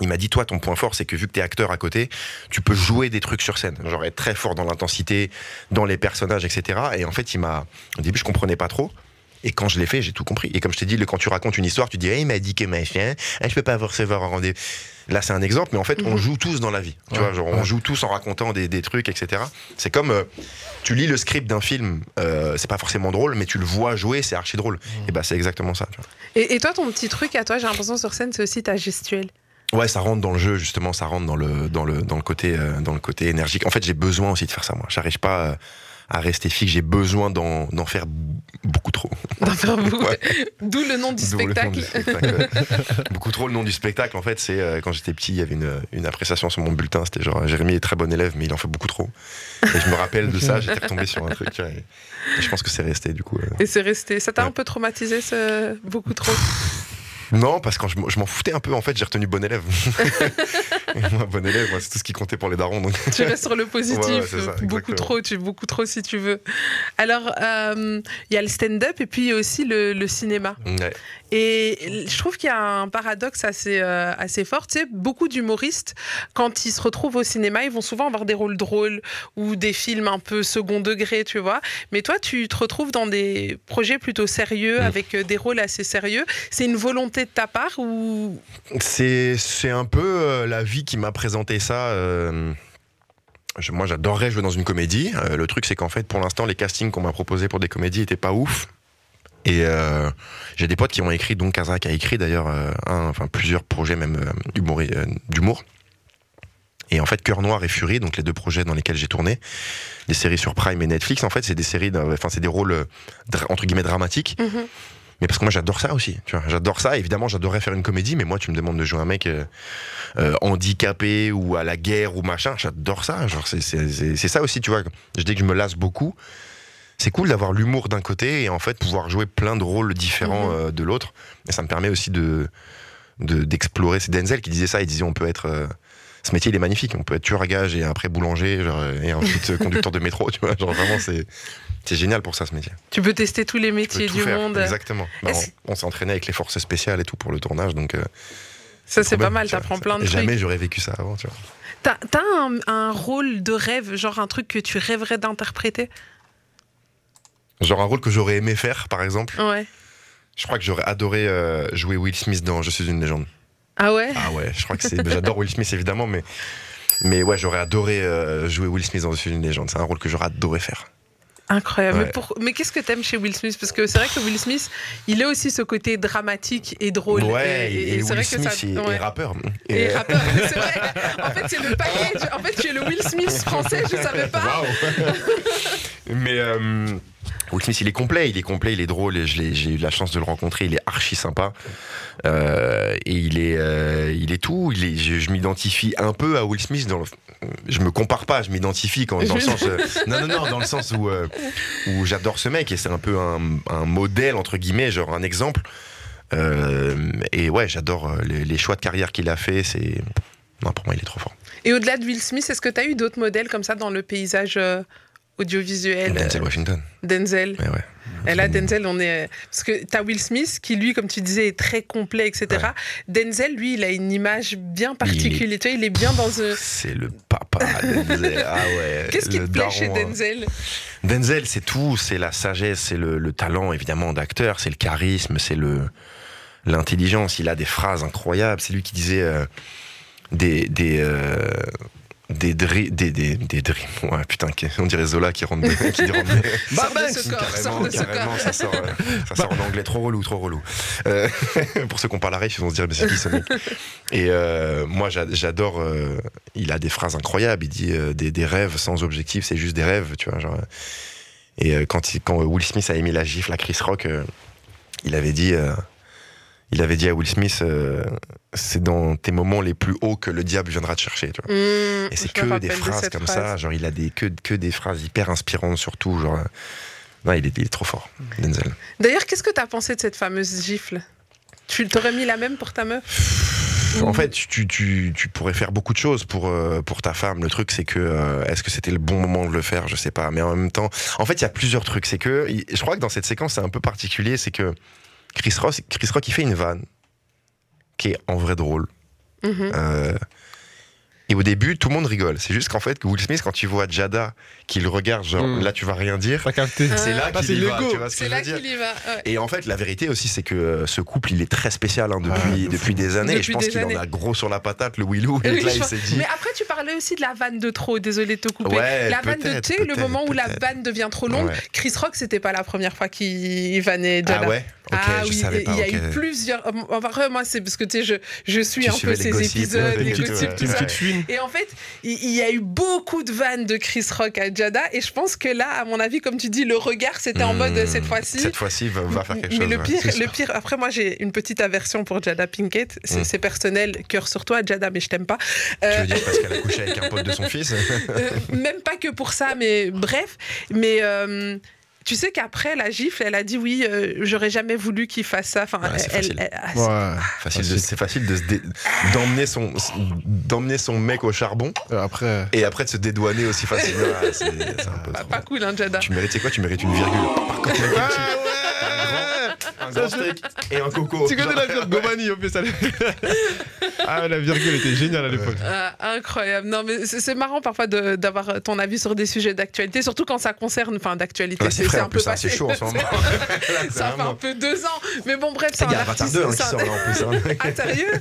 Il m'a dit, toi, ton point fort, c'est que vu que t'es acteur à côté, tu peux jouer des trucs sur scène. Genre être très fort dans l'intensité, dans les personnages, etc. Et en fait, il m'a. Au début, je comprenais pas trop. Et quand je l'ai fait, j'ai tout compris. Et comme je t'ai dit, quand tu racontes une histoire, tu dis, Eh, il m'a dit que machin, eh, je peux pas recevoir un rendez-vous. Là, c'est un exemple, mais en fait, on Mhm. joue tous dans la vie. Tu Ouais, vois, genre, on joue tous en racontant des, des trucs, etc. C'est comme, euh, tu lis le script d'un film, euh, c'est pas forcément drôle, mais tu le vois jouer, c'est archi drôle. Et bah, c'est exactement ça. tu vois. Et, et toi, ton petit truc à toi, j'ai l'impression sur scène, c'est aussi ta gestuelle. Ouais, ça rentre dans le jeu, justement, ça rentre dans le, dans le, dans le, côté, euh, dans le côté énergique. En fait, j'ai besoin aussi de faire ça, moi. J'arrive pas euh, à rester fixe, j'ai besoin d'en faire beaucoup trop. D'en faire beaucoup. Ouais. D'où le nom du nom spectacle. du spectacle, ouais. beaucoup trop le nom du spectacle, en fait, c'est euh, quand j'étais petit, il y avait une, une appréciation sur mon bulletin, c'était genre Jérémy est très bon élève, mais il en fait beaucoup trop. Et je me rappelle de ça, j'étais retombé sur un truc, tu vois, et, et je pense que c'est resté, du coup. euh. Et c'est resté. Ça t'a Ouais. un peu traumatisé, ce... beaucoup trop? Non, parce que quand je, m'en foutais un peu, en fait, j'ai retenu bon élève. Moi, bon élève, c'est tout ce qui comptait pour les darons. Donc. Tu restes sur le positif. Ouais, ça, beaucoup trop, tu beaucoup trop si tu veux. Alors, euh, il y a le stand-up et puis il y a aussi le, le cinéma. Ouais. Et je trouve qu'il y a un paradoxe assez, euh, assez fort. Tu sais, beaucoup d'humoristes, quand ils se retrouvent au cinéma, ils vont souvent avoir des rôles drôles ou des films un peu second degré, tu vois. Mais toi, tu te retrouves dans des projets plutôt sérieux, Mm. avec euh, des rôles assez sérieux. C'est une volonté de ta part ou? C'est un peu euh, la vie qui m'a présenté ça. euh, moi, j'adorerais jouer dans une comédie. Euh, le truc, c'est qu'en fait, pour l'instant, les castings qu'on m'a proposés pour des comédies étaient pas ouf. Et euh, j'ai des potes qui m'ont écrit, dont Kazak a écrit d'ailleurs, euh, un, enfin plusieurs projets même euh, d'humour- d'humour. Et en fait, Cœur Noir et Fury, donc les deux projets dans lesquels j'ai tourné, des séries sur Prime et Netflix, en fait, c'est des séries, enfin, c'est des rôles entre guillemets dramatiques. Mhm. Mais parce que moi j'adore ça aussi, tu vois. J'adore ça. Évidemment, j'adorerais faire une comédie, mais moi tu me demandes de jouer un mec euh, euh, handicapé ou à la guerre ou machin, j'adore ça. Genre c'est ça aussi, tu vois. Je dis que je me lasse beaucoup. C'est cool d'avoir l'humour d'un côté et en fait pouvoir jouer plein de rôles différents Mhm. euh, de l'autre. Et ça me permet aussi de de- d'explorer. c'est Denzel qui disait ça. Il disait on peut être euh, ce métier il est magnifique. On peut être tueur à gage et après boulanger genre, et ensuite euh, conducteur de métro. Tu vois. Genre vraiment c'est c'est génial pour ça ce métier. tu peux tester tous les métiers du faire, monde. Exactement. Bah, on on s'est entraîné avec les forces spéciales et tout pour le tournage, donc. euh, Ça, c'est pas mal, t'apprends plein de Jamais trucs. j'aurais vécu ça avant, tu vois. T'as t'as un, un rôle de rêve, genre un truc que tu rêverais d'interpréter? Genre un rôle que j'aurais aimé faire, par exemple. Ouais. Je crois que j'aurais adoré euh, jouer Will Smith dans Je suis une légende. Ah ouais? Ah ouais, je crois que c'est. J'adore Will Smith évidemment, mais. Mais ouais, j'aurais adoré euh, jouer Will Smith dans Je suis une légende. C'est un rôle que j'aurais adoré faire. Incroyable. Ouais. Mais, pour- mais qu'est-ce que t'aimes chez Will Smith? Parce que c'est vrai que Will Smith, il a aussi ce côté dramatique et drôle. Ouais, et, et, et c'est Will vrai que Smith ça. est, ouais. est rappeur. Et Et- rappeur, c'est vrai. En fait, c'est le package. En fait, tu es le Will Smith français, je savais pas. Waouh. Mais euh, Will Smith, il est complet, il est complet, il est drôle. Et j'ai eu la chance de le rencontrer. Il est archi sympa Euh, et il est, euh, il est tout. Il est, je je m'identifie un peu à Will Smith. Dans le, je me compare pas, je m'identifie quand dans le sens. euh, non, non, non, dans le sens où euh, où j'adore ce mec et c'est un peu un, un modèle entre guillemets, genre un exemple. Euh, et ouais, j'adore euh, les, les choix de carrière qu'il a fait. C'est non, pour moi, il est trop fort. Et au-delà de Will Smith, est-ce que tu as eu d'autres modèles comme ça dans le paysage euh, audiovisuel Denzel euh, Washington. Denzel. Mais ouais. Et là, Denzel, on est. Parce que tu as Will Smith qui, lui, comme tu disais, est très complet, etc. Ouais. Denzel, lui, il a une image bien particulière. Tu vois, il est bien dans. un- C'est le papa Denzel. Ah ouais. Qu'est-ce qui te plaît chez hein. Denzel? Denzel, c'est tout. C'est la sagesse, c'est le, le talent évidemment d'acteur, c'est le charisme, c'est le l'intelligence. Il a des phrases incroyables. C'est lui qui disait euh, des des euh, des, dri- des, des, des dreams. Ouais, putain, on dirait Zola qui rentre, de- qui rentre de- corps, sors Carrément, de carrément, ça sort, euh, ça sort en anglais, trop relou, trop relou. Euh, pour ceux qui ont ref, ils vont se dire, mais c'est qui ce mec? Et euh, moi, j'a- j'adore. il a des phrases incroyables. Il dit des, des rêves sans objectif, c'est juste des rêves, tu vois. Genre, et quand, il- quand Will Smith a émis la gifle à Chris Rock, il avait dit. Euh, il avait dit à Will Smith, euh, c'est dans tes moments les plus hauts que le diable viendra te chercher. Tu vois. Mmh, Et c'est que des de phrases comme phrase. ça, genre il a des, que, que des phrases hyper inspirantes surtout, genre... euh, Non, il est, il est trop fort, Denzel. D'ailleurs, qu'est-ce que tu as pensé de cette fameuse gifle? Tu t'aurais mis la même pour ta meuf? En fait, tu, tu, tu pourrais faire beaucoup de choses pour, euh, pour ta femme. Le truc, c'est que euh, est-ce que c'était le bon moment de le faire? Je sais pas. Mais en même temps, en fait, il y a plusieurs trucs. C'est que je crois que dans cette séquence, c'est un peu particulier. C'est que Chris Rock, Chris Rock, il fait une vanne qui est en vrai drôle. Mhm. Euh, Et au début, tout le monde rigole. C'est juste qu'en fait, que Will Smith, quand tu vois Jada qui le regarde, genre Mm. là, tu vas rien dire. C'est là Ah, c'est qu'il y va, l'ego. tu vois ce que C'est je là veux dire qu'il y va. ouais. et en fait, la vérité aussi, c'est que euh, ce couple, il est très spécial hein, depuis, Ah, de depuis des années. et je pense qu'il en a gros sur la patate, le Willou. Et Oui, là, je il vois. s'est dit. Mais après, tu parlais aussi de la vanne de trop. Désolé de te couper. Ouais, la vanne de sais, le moment où la vanne devient trop longue. Ouais. Chris Rock, c'était pas la première fois qu'il vannait Jada. Ah ouais Ok, ah je oui, savais pas. il y a eu plusieurs. Enfin, après, moi, c'est parce que tu sais, je, je suis Tu un peu ces épisodes, les gossips, tout ça. Et en fait, il il y a eu beaucoup de vannes de Chris Rock à Jada. Et je pense que là, à mon avis, comme tu dis, le regard, c'était en Hmm, mode cette fois-ci. Cette fois-ci, va, va faire quelque Mais chose. le ouais. pire, le pire, après moi j'ai une petite aversion pour Jada Pinkett, c'est Mm. c'est personnel, cœur sur toi Jada, mais je t'aime pas. Tu Euh, veux dire parce qu'elle a couché avec un pote de son fils? Euh, même pas que pour ça, mais bref. Mais euh, tu sais qu'après la gifle, elle a dit oui, euh, j'aurais jamais voulu qu'il fasse ça. Enfin, Ouais, c'est elle, facile. elle- c'est- Ouais. Facile de- C'est facile de d'emmener son, d'emmener son mec au charbon Euh, Après. et après de se dédouaner aussi facilement. Ah, c'est c'est un peu pas, cool, hein, Jada. Tu mérites, c'est quoi Tu mérites une virgule? Par contre, Ah un grand steak et un coco. Tu connais la virgule Gomani, en plus. elle- Ah, la virgule était géniale à l'époque. Ah, incroyable. Non, mais c'est marrant parfois d'avoir ton avis sur des sujets d'actualité, surtout quand ça concerne, enfin, d'actualité. Là, c'est un peu hein, c'est passé. chaud en ce moment. Là, Ça fait vraiment- un peu deux ans. Mais bon, bref, c'est Il y un a artiste. 2 hein, qui c'est un- sort là en plus. hein. Ah, sérieux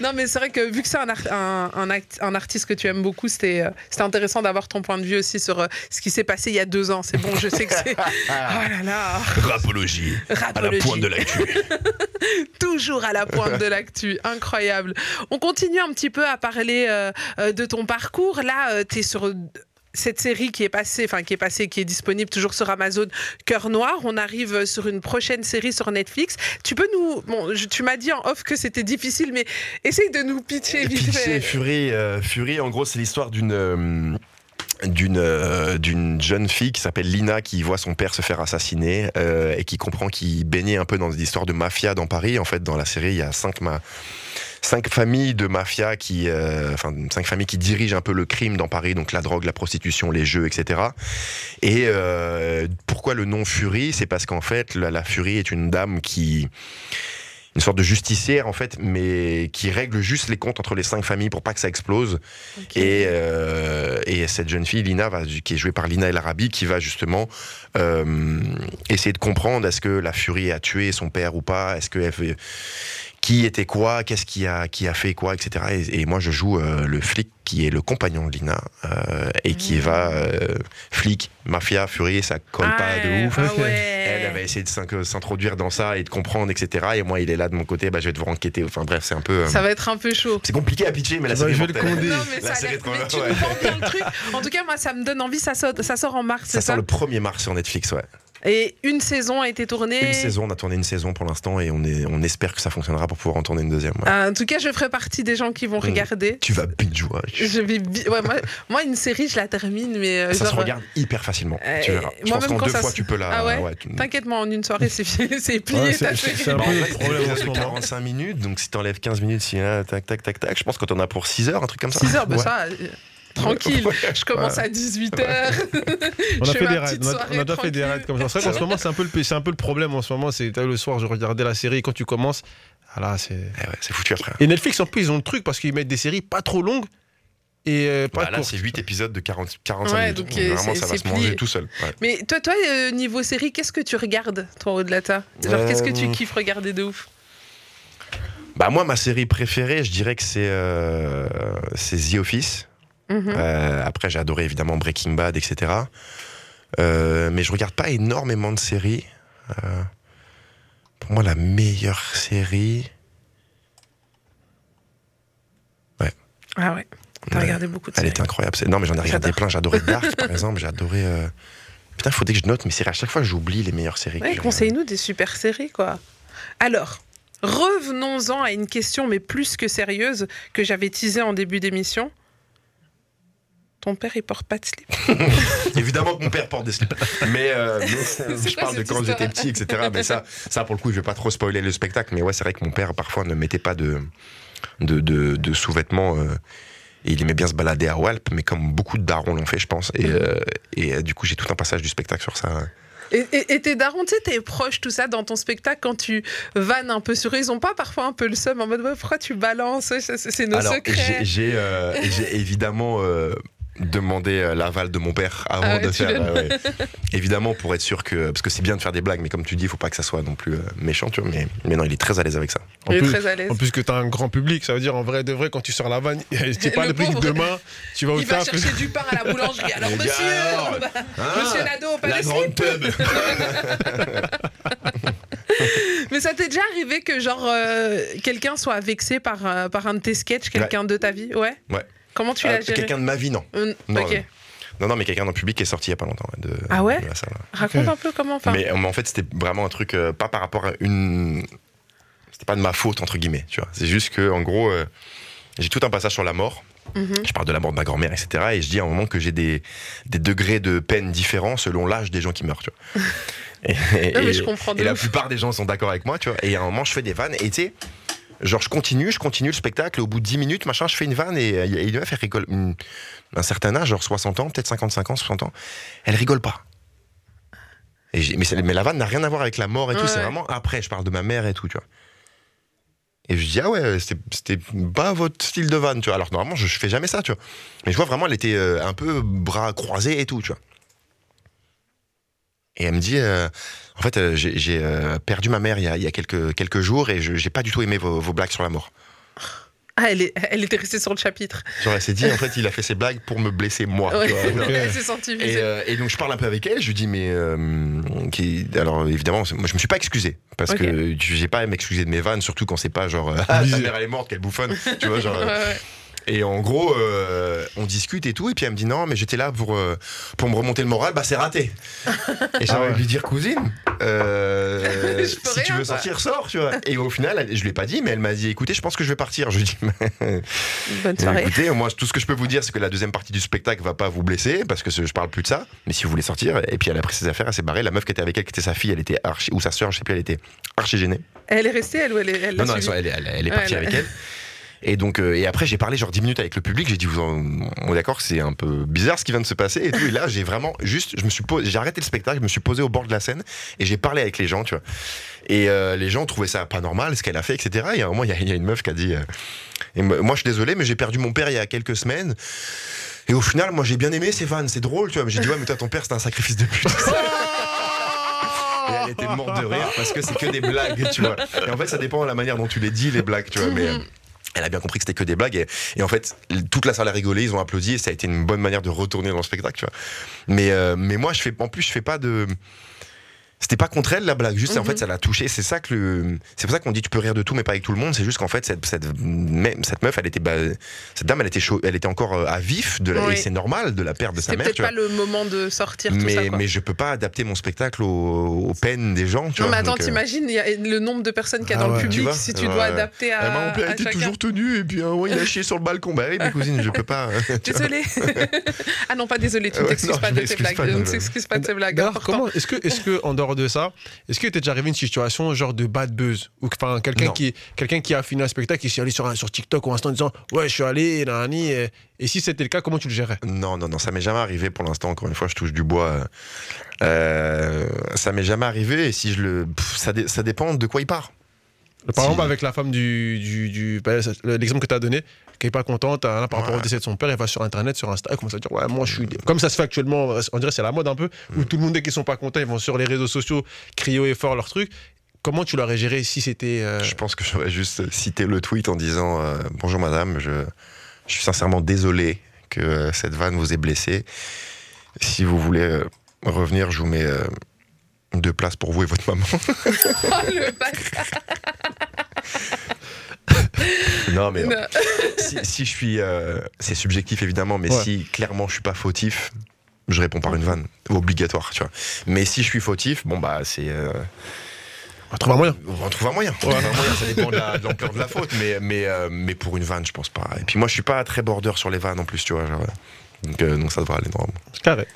Non, mais c'est vrai que vu que c'est un, un, un act- un artiste que tu aimes beaucoup, c'était euh, c'était intéressant d'avoir ton point de vue aussi sur euh, ce qui s'est passé il y a deux ans. C'est bon, je sais que c'est. Oh là là Rapologie. Rapologie. l'actu. Toujours à la pointe de l'actu. Incroyable. On continue un petit peu à parler euh, euh, de ton parcours. Là, tu es sur euh, cette série qui est passée, enfin qui est passée, qui est disponible toujours sur Amazon, Cœur Noir. On arrive euh, sur une prochaine série sur Netflix. Tu peux nous, bon, je- tu m'as dit en off que c'était difficile, mais essaye de nous pitcher vite fait. Fury, euh, Fury, en gros, c'est l'histoire d'une. D'une euh, d'une jeune fille qui s'appelle Lina qui voit son père se faire assassiner euh, et qui comprend qu'il baignait un peu dans des histoires de mafia dans Paris. En fait dans la série il y a cinq ma cinq familles de mafia qui euh, enfin cinq familles qui dirigent un peu le crime dans Paris donc la drogue la prostitution les jeux etc et euh, pourquoi le nom Fury? C'est parce qu'en fait la, la Fury est une dame qui une sorte de justicière en fait, mais qui règle juste les comptes entre les cinq familles pour pas que ça explose. Et, euh, et cette jeune fille, Lina, va, qui est jouée par Lina El Arabi, qui va justement euh, essayer de comprendre est-ce que la furie a tué son père ou pas, est-ce que elle fait- qui était quoi, qu'est-ce qui a, qui a fait quoi, etc. Et, et moi, je joue euh, le flic qui est le compagnon de Lina euh, et qui va euh, flic, mafia, furie, ça colle pas de ouf. Ah ouais. Elle, elle va essayer de s'in- s'introduire dans ça et de comprendre, etc. Et moi, il est là de mon côté, bah, je vais devoir enquêter. Enfin bref, c'est un peu. euh, Ça va être un peu chaud. C'est compliqué à pitcher, mais la Bah, série je vais le. Non, mais La ça série tu ouais. le truc. En tout cas, moi, ça me donne envie. Ça sort, ça sort en mars, Ça c'est sort ça le 1er mars sur Netflix, ouais. Et une saison a été tournée. Une saison, on a tourné une saison pour l'instant et on, est, on espère que ça fonctionnera pour pouvoir en tourner une deuxième. ouais. Ah, en tout cas, je ferai partie des gens qui vont Mm. regarder. Tu vas binge watch. Je vais bi- ouais, moi, moi, une série, je la termine, mais euh, Ça se genre, regarde hyper facilement. euh, tu verras. Je moi, pense qu'en quand deux ça fois, se- tu peux la. Ah ouais tu- T'inquiète, moi, en une soirée, c'est c'est plié c'est- un peu le problème c'est en ce moment. 45 minutes, donc si t'enlèves 15 minutes, si hein, tac, tac, tac, tac, je pense que t'en as pour 6 heures, un truc comme ça. 6 heures, bah Ouais. ça, tranquille. Je commence à 18h. On a fait des raids, on a, soirée on a déjà fait des raids comme ça. C'est vrai qu'en ce moment, c'est un, peu le- c'est un peu le problème en ce moment. C'est le soir, je regardais la série. Quand tu commences, ah là, c'est. Eh ouais, c'est foutu après. Et Netflix, en plus, ils ont le truc parce qu'ils mettent des séries pas trop longues et euh, pas Bah, là, courtes. c'est 8 épisodes de 40, 45 Ouais, minutes. donc, Donc, euh, vraiment, ça va se manger plié. tout seul. ouais. Mais toi, toi euh, niveau série, qu'est-ce que tu regardes, toi, au-delà de ça? Genre, Euh, qu'est-ce que tu kiffes regarder de ouf? Bah, moi, ma série préférée, je dirais que c'est euh, c'est The Office. Mhm. Euh, après, j'ai adoré évidemment Breaking Bad, etc. Euh, mais je regarde pas énormément de séries. Euh, pour moi, la meilleure série. Ah ouais, t'as Ouais. regardé beaucoup de Elle séries. était incroyable. Non, mais j'en ai regardé plein. J'ai adoré Dark, par exemple. J'ai adoré. euh, Putain, il faudrait que je note mes séries. À chaque fois, j'oublie les meilleures séries. Ouais, conseille-nous des super séries, quoi. Alors, revenons-en à une question, mais plus que sérieuse, que j'avais teasée en début d'émission. Ton père, il porte pas de slip. Évidemment que mon père porte des slips. Mais, euh, mais, euh, je parle de quand j'étais petit, etc. Mais ça, ça, pour le coup, je vais pas trop spoiler le spectacle. Mais ouais, c'est vrai que mon père, parfois, ne mettait pas de, de, de, de sous-vêtements. euh, et il aimait bien se balader à Walp, mais comme beaucoup de darons l'ont fait, je pense. Et, euh, et du coup, j'ai tout un passage du spectacle sur ça. Et, et, et tes darons, tu sais, tes proches, tout ça, dans ton spectacle, quand tu vannes un peu sur eux, ils ont pas parfois un peu le seum en mode pourquoi tu balances? C'est nos Alors, secrets. j'ai euh, évidemment euh, demandé euh, l'aval de mon père avant Ah ouais, de faire. ouais, ouais. évidemment, pour être sûr que. Parce que c'est bien de faire des blagues, mais comme tu dis, il faut pas que ça soit non plus euh, méchant, tu vois. Mais, mais non, il est très à l'aise avec ça. En Il est plus, très à l'aise. en plus que tu as un grand public, ça veut dire en vrai de vrai, quand tu sors la vanne, tu pas Le public demain, tu vas au Il va chercher du pain à la boulangerie. Alors, monsieur, alors, bah, Hein monsieur Nadeau, pas La de grande slip. tub Mais ça t'est déjà arrivé que genre euh, quelqu'un soit vexé par, euh, par un de tes sketchs, quelqu'un de ta vie? Ouais. Ouais. Comment tu Euh, l'as géré Quelqu'un de ma vie, non. Euh, Non, non. Non, non, mais quelqu'un dans le public qui est sorti il y a pas longtemps. de, Ah ouais de la salle, ouais. Raconte un peu comment. Enfin, Mais, mais en fait, c'était vraiment un truc, euh, pas par rapport à une. C'était pas de ma faute, entre guillemets, tu vois. C'est juste que, en gros, euh, j'ai tout un passage sur la mort. Mhm. Je parle de la mort de ma grand-mère, etc. Et je dis à un moment que j'ai des, des degrés de peine différents selon l'âge des gens qui meurent, tu vois. Et, et- Non, mais et- je comprends de et la plupart des gens sont d'accord avec moi, tu vois. Et à un moment, je fais des vannes, et tu sais, genre, je continue, je continue le spectacle, et au bout de 10 minutes, machin, je fais une vanne, et, euh, et une meuf, elle rigole. Un certain âge, genre 60 ans, peut-être 55 ans, 60 ans, elle rigole pas. Et mais, la vanne n'a rien à voir avec la mort et tout, Ouais, c'est vraiment après, je parle de ma mère et tout, tu vois. Et je dis, ah ouais, c'était- pas votre style de vanne, tu vois. Alors normalement, je, je fais jamais ça, tu vois. Mais je vois vraiment, elle était euh, un peu bras croisés et tout, tu vois. Et elle me dit, euh, en fait, euh, j'ai euh, perdu ma mère il y a, il y a quelques, quelques jours et je j'ai pas du tout aimé vos, vos blagues sur la mort. Ah, elle, est, elle était restée sur le chapitre. Genre, elle s'est dit, en fait, il a fait ses blagues pour me blesser moi. Ouais. vois. Elle s'est sentie Et, visée. et donc je parle un peu avec elle, je lui dis mais qui, alors évidemment moi je me suis pas excusé parce Ok. que j'ai pas à m'excuser de mes vannes surtout quand c'est pas genre ah, ta mère elle est morte quelle bouffonne tu vois genre Ouais, ouais. Et en gros euh, on discute et tout et puis elle me dit non mais j'étais là pour euh, pour me remonter le moral bah c'est raté et j'ai Ah envie de lui dire cousine euh, si tu veux sortir sors tu vois et au final elle- je lui ai pas dit mais elle m'a dit écoutez je pense que je vais partir je lui dis Bonne soirée. Écoutez, moi, tout ce que je peux vous dire, c'est que la deuxième partie du spectacle va pas vous blesser, parce que je parle plus de ça. Mais si vous voulez sortir, et puis elle a pris ses affaires, elle s'est barrée. La meuf qui était avec elle, qui était sa fille, elle était archi, ou sa sœur, je sais plus, elle était archi gênée. Elle est restée, elle, ou elle, est- elle Non, non, elle, elle est- elle- elle est Ouais, partie elle- avec elle. Et donc, euh, et après, j'ai parlé genre 10 minutes avec le public. J'ai dit, vous en, on est d'accord que c'est un peu bizarre ce qui vient de se passer et tout. Et là, j'ai vraiment juste, je me suis posé, j'ai arrêté le spectacle, je me suis posé au bord de la scène et j'ai parlé avec les gens, tu vois. Et euh, les gens trouvaient ça pas normal, ce qu'elle a fait, etc. Et à un moment, il y, a- il y a une meuf qui a dit, euh, et moi, je suis désolé, mais j'ai perdu mon père il y a quelques semaines. Et au final, moi, j'ai bien aimé ces vannes, c'est drôle, tu vois. Mais j'ai dit, ouais, mais toi, ton père, c'était un sacrifice de pute. Et elle était morte de rire parce que c'est que des blagues, tu vois. Et en fait, ça dépend de la manière dont tu les dis, les blagues, tu vois. Mais euh, elle a bien compris que c'était que des blagues. Et, et en fait, toute la salle a rigolé, ils ont applaudi et ça a été une bonne manière de retourner dans le spectacle, tu vois. Mais, euh, mais moi, je fais, en plus, je fais pas de. C'était pas contre elle la blague, juste en Mhm. fait ça l'a touché. C'est ça que le... c'est pour ça qu'on dit tu peux rire de tout mais pas avec tout le monde. C'est juste qu'en fait cette, cette, même, cette meuf elle était bah, cette dame elle était chaud, elle était encore euh, à vif de la... Oui. et c'est normal de la perte de sa mère. peut-être Tu vois. pas le moment de sortir tout Mais, ça. quoi. mais je peux pas adapter mon spectacle aux, aux peines des gens. Tu non, vois, mais attends, euh, t'imagines le nombre de personnes qu'il y a Ah dans ouais. le public vois si tu Ouais. dois adapter à, Eh ben, mon père à était chacun. toujours tenu et puis un moment il a chié sur le balcon. Bah oui, mes cousines, je peux pas. Désolé. ah non, pas désolé, tu ne Ouais, t'excuses pas de tes blagues. ne non. t'excuse pas de tes blagues. Comment est-ce que, est-ce que en dehors de ça, est-ce que t'es déjà arrivé une situation genre de bad buzz ou enfin quelqu'un qui quelqu'un qui a fini un spectacle qui s'est allé sur un- sur TikTok ou Insta en disant ouais je suis allé et, et si c'était le cas comment tu le gérais? Non, non, non, ça m'est jamais arrivé pour l'instant. Encore une fois, je touche du bois. euh, euh, ça m'est jamais arrivé. Et si je le, pff, ça, dé- ça dépend de quoi il part. Par exemple avec la femme du, du, du- bah, l'exemple que tu as donné qui est pas contente hein, par rapport au décès de son père elle va sur internet sur Insta elle commence à dire ouais moi je suis comme ça se fait actuellement on dirait que c'est la mode un peu Mm. où tout le monde dès qu'ils sont pas contents ils vont sur les réseaux sociaux crier haut et fort leur truc comment tu l'aurais géré si c'était euh, Je pense que j'aurais juste cité le tweet en disant euh, Bonjour madame, je, je suis sincèrement désolé que euh, cette vanne vous ait blessé. Si vous voulez euh, revenir, je vous mets euh, deux places pour vous et votre maman. Oh, le bâtard. Non, mais Non. si, si je suis. euh, c'est subjectif évidemment, mais Ouais. si clairement je suis pas fautif, je réponds par une vanne. Obligatoire, tu vois. Mais si je suis fautif, bon bah c'est. euh, on trouve un moyen on trouve un moyen. On trouve un moyen, ça dépend de la- de l'ampleur de la faute, mais, mais, euh, mais pour une vanne, je pense pas. Et puis moi, je suis pas très border sur les vannes en plus, tu vois. genre, donc, euh, donc ça devrait aller normalement. c'est carré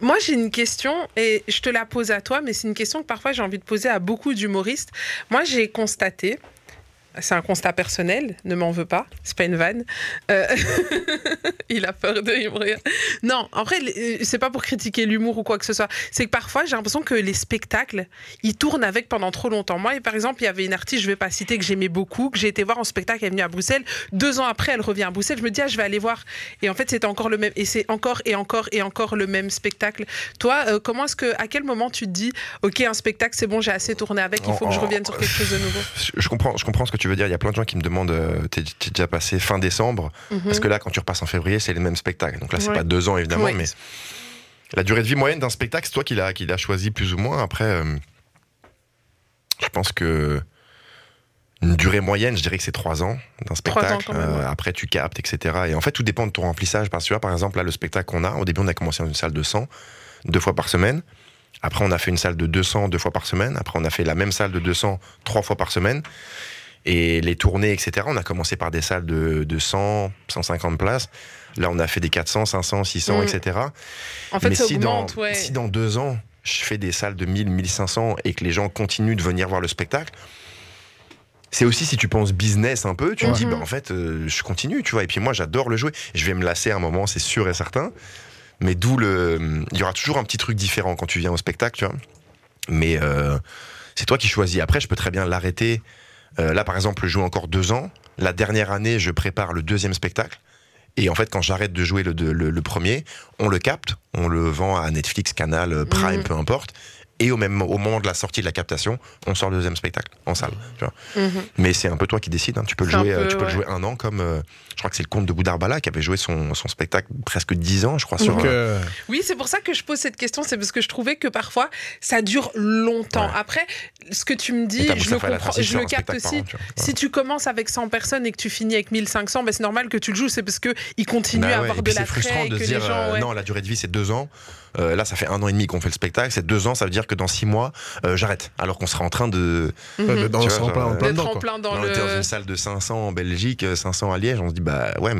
Moi, j'ai une question et je te la pose à toi, mais c'est une question que parfois j'ai envie de poser à beaucoup d'humoristes. Moi, j'ai constaté c'est un constat personnel, ne m'en veux pas, c'est pas une vanne. Euh, il a peur de regarde. Non, en vrai, les- c'est pas pour critiquer l'humour ou quoi que ce soit. C'est que parfois, j'ai l'impression que les spectacles, ils tournent avec pendant trop longtemps. Moi, par exemple, il y avait une artiste, je vais pas citer, que j'aimais beaucoup, que j'ai été voir en spectacle, elle est venue à Bruxelles. Deux ans après, elle revient à Bruxelles. Je me dis, ah, je vais aller voir. Et en fait, c'était encore le même. Et c'est encore et encore et encore le même spectacle. Toi, euh, comment est-ce que, à quel moment tu te dis, ok, un spectacle, c'est bon, j'ai assez tourné avec, il faut que je En- revienne sur quelque chose de nouveau? Je- Je comprends, je comprends ce que tu veux dire. Il y a plein de gens qui me demandent euh, t'es déjà passé fin décembre Parce que là, quand tu repasses en février, c'est le même spectacle. Donc là, c'est Ouais. pas deux ans, évidemment, Ouais. mais la durée de vie moyenne d'un spectacle, c'est toi qui l'as qui l'as choisi plus ou moins. Après, euh, je pense que une durée moyenne, je dirais que c'est trois ans d'un ans, spectacle. Euh, après, tu captes, etc. Et en fait, tout dépend de ton remplissage. Parce que tu vois, par exemple, là, le spectacle qu'on a, au début, on a commencé dans une salle de 100, deux fois par semaine. Après, on a fait une salle de 200 deux fois par semaine. Après, on a fait la même salle de 200 trois fois par semaine. Et les tournées, etc., on a commencé par des salles de, de 100, 150 places. Là, on a fait des 400, 500, 600, Mm. etc. En fait, Mais ça si dans, ouais. si dans deux ans, je fais des salles de 1000, 1500 et que les gens continuent de venir voir le spectacle, c'est aussi si tu penses business un peu, tu te dis, Mhm. bah, en fait, euh, je continue, tu vois. Et puis moi, j'adore le jouer. Je vais me lasser à un moment, c'est sûr et certain. Mais d'où le. Il y aura toujours un petit truc différent quand tu viens au spectacle, tu vois. Mais euh, c'est toi qui choisis. Après, je peux très bien l'arrêter. Euh, là, par exemple, je joue encore deux ans. La dernière année, je prépare le deuxième spectacle. Et en fait, quand j'arrête de jouer le, de- le- le premier, on le capte, on le vend à Netflix, Canal, Prime, Mhm. peu importe. Et au, même, au moment de la sortie de la captation, on sort le deuxième spectacle en salle. Tu vois. Mhm. Mais c'est un peu toi qui décides. hein. Tu peux, le jouer, euh, peu, tu peux le jouer un an, comme euh, je crois que c'est le comte de Boudarbala qui avait joué son, son spectacle presque 10 ans, je crois, sur. Donc, euh, euh, Oui, c'est pour ça que je pose cette question, c'est parce que je trouvais que parfois ça dure longtemps. Ouais. Après, ce que tu me dis, je le comprends, je capte aussi. an, tu vois. Si tu commences avec 100 personnes et que tu finis avec 1500, ben c'est normal que tu le joues, c'est parce que il continue Bah à avoir et de la c'est frustrant de que se dire les gens, euh, ouais. non la durée de vie c'est deux ans Euh, là ça fait un an et demi qu'on fait le spectacle c'est deux ans ça veut dire que dans six mois euh, j'arrête alors qu'on sera en train de dans Tu ce vois, en plein, en genre, plein d'être dedans, en quoi. plein dans on était dans le. une salle de 500 en Belgique euh, 500 à Liège on se dit bah ouais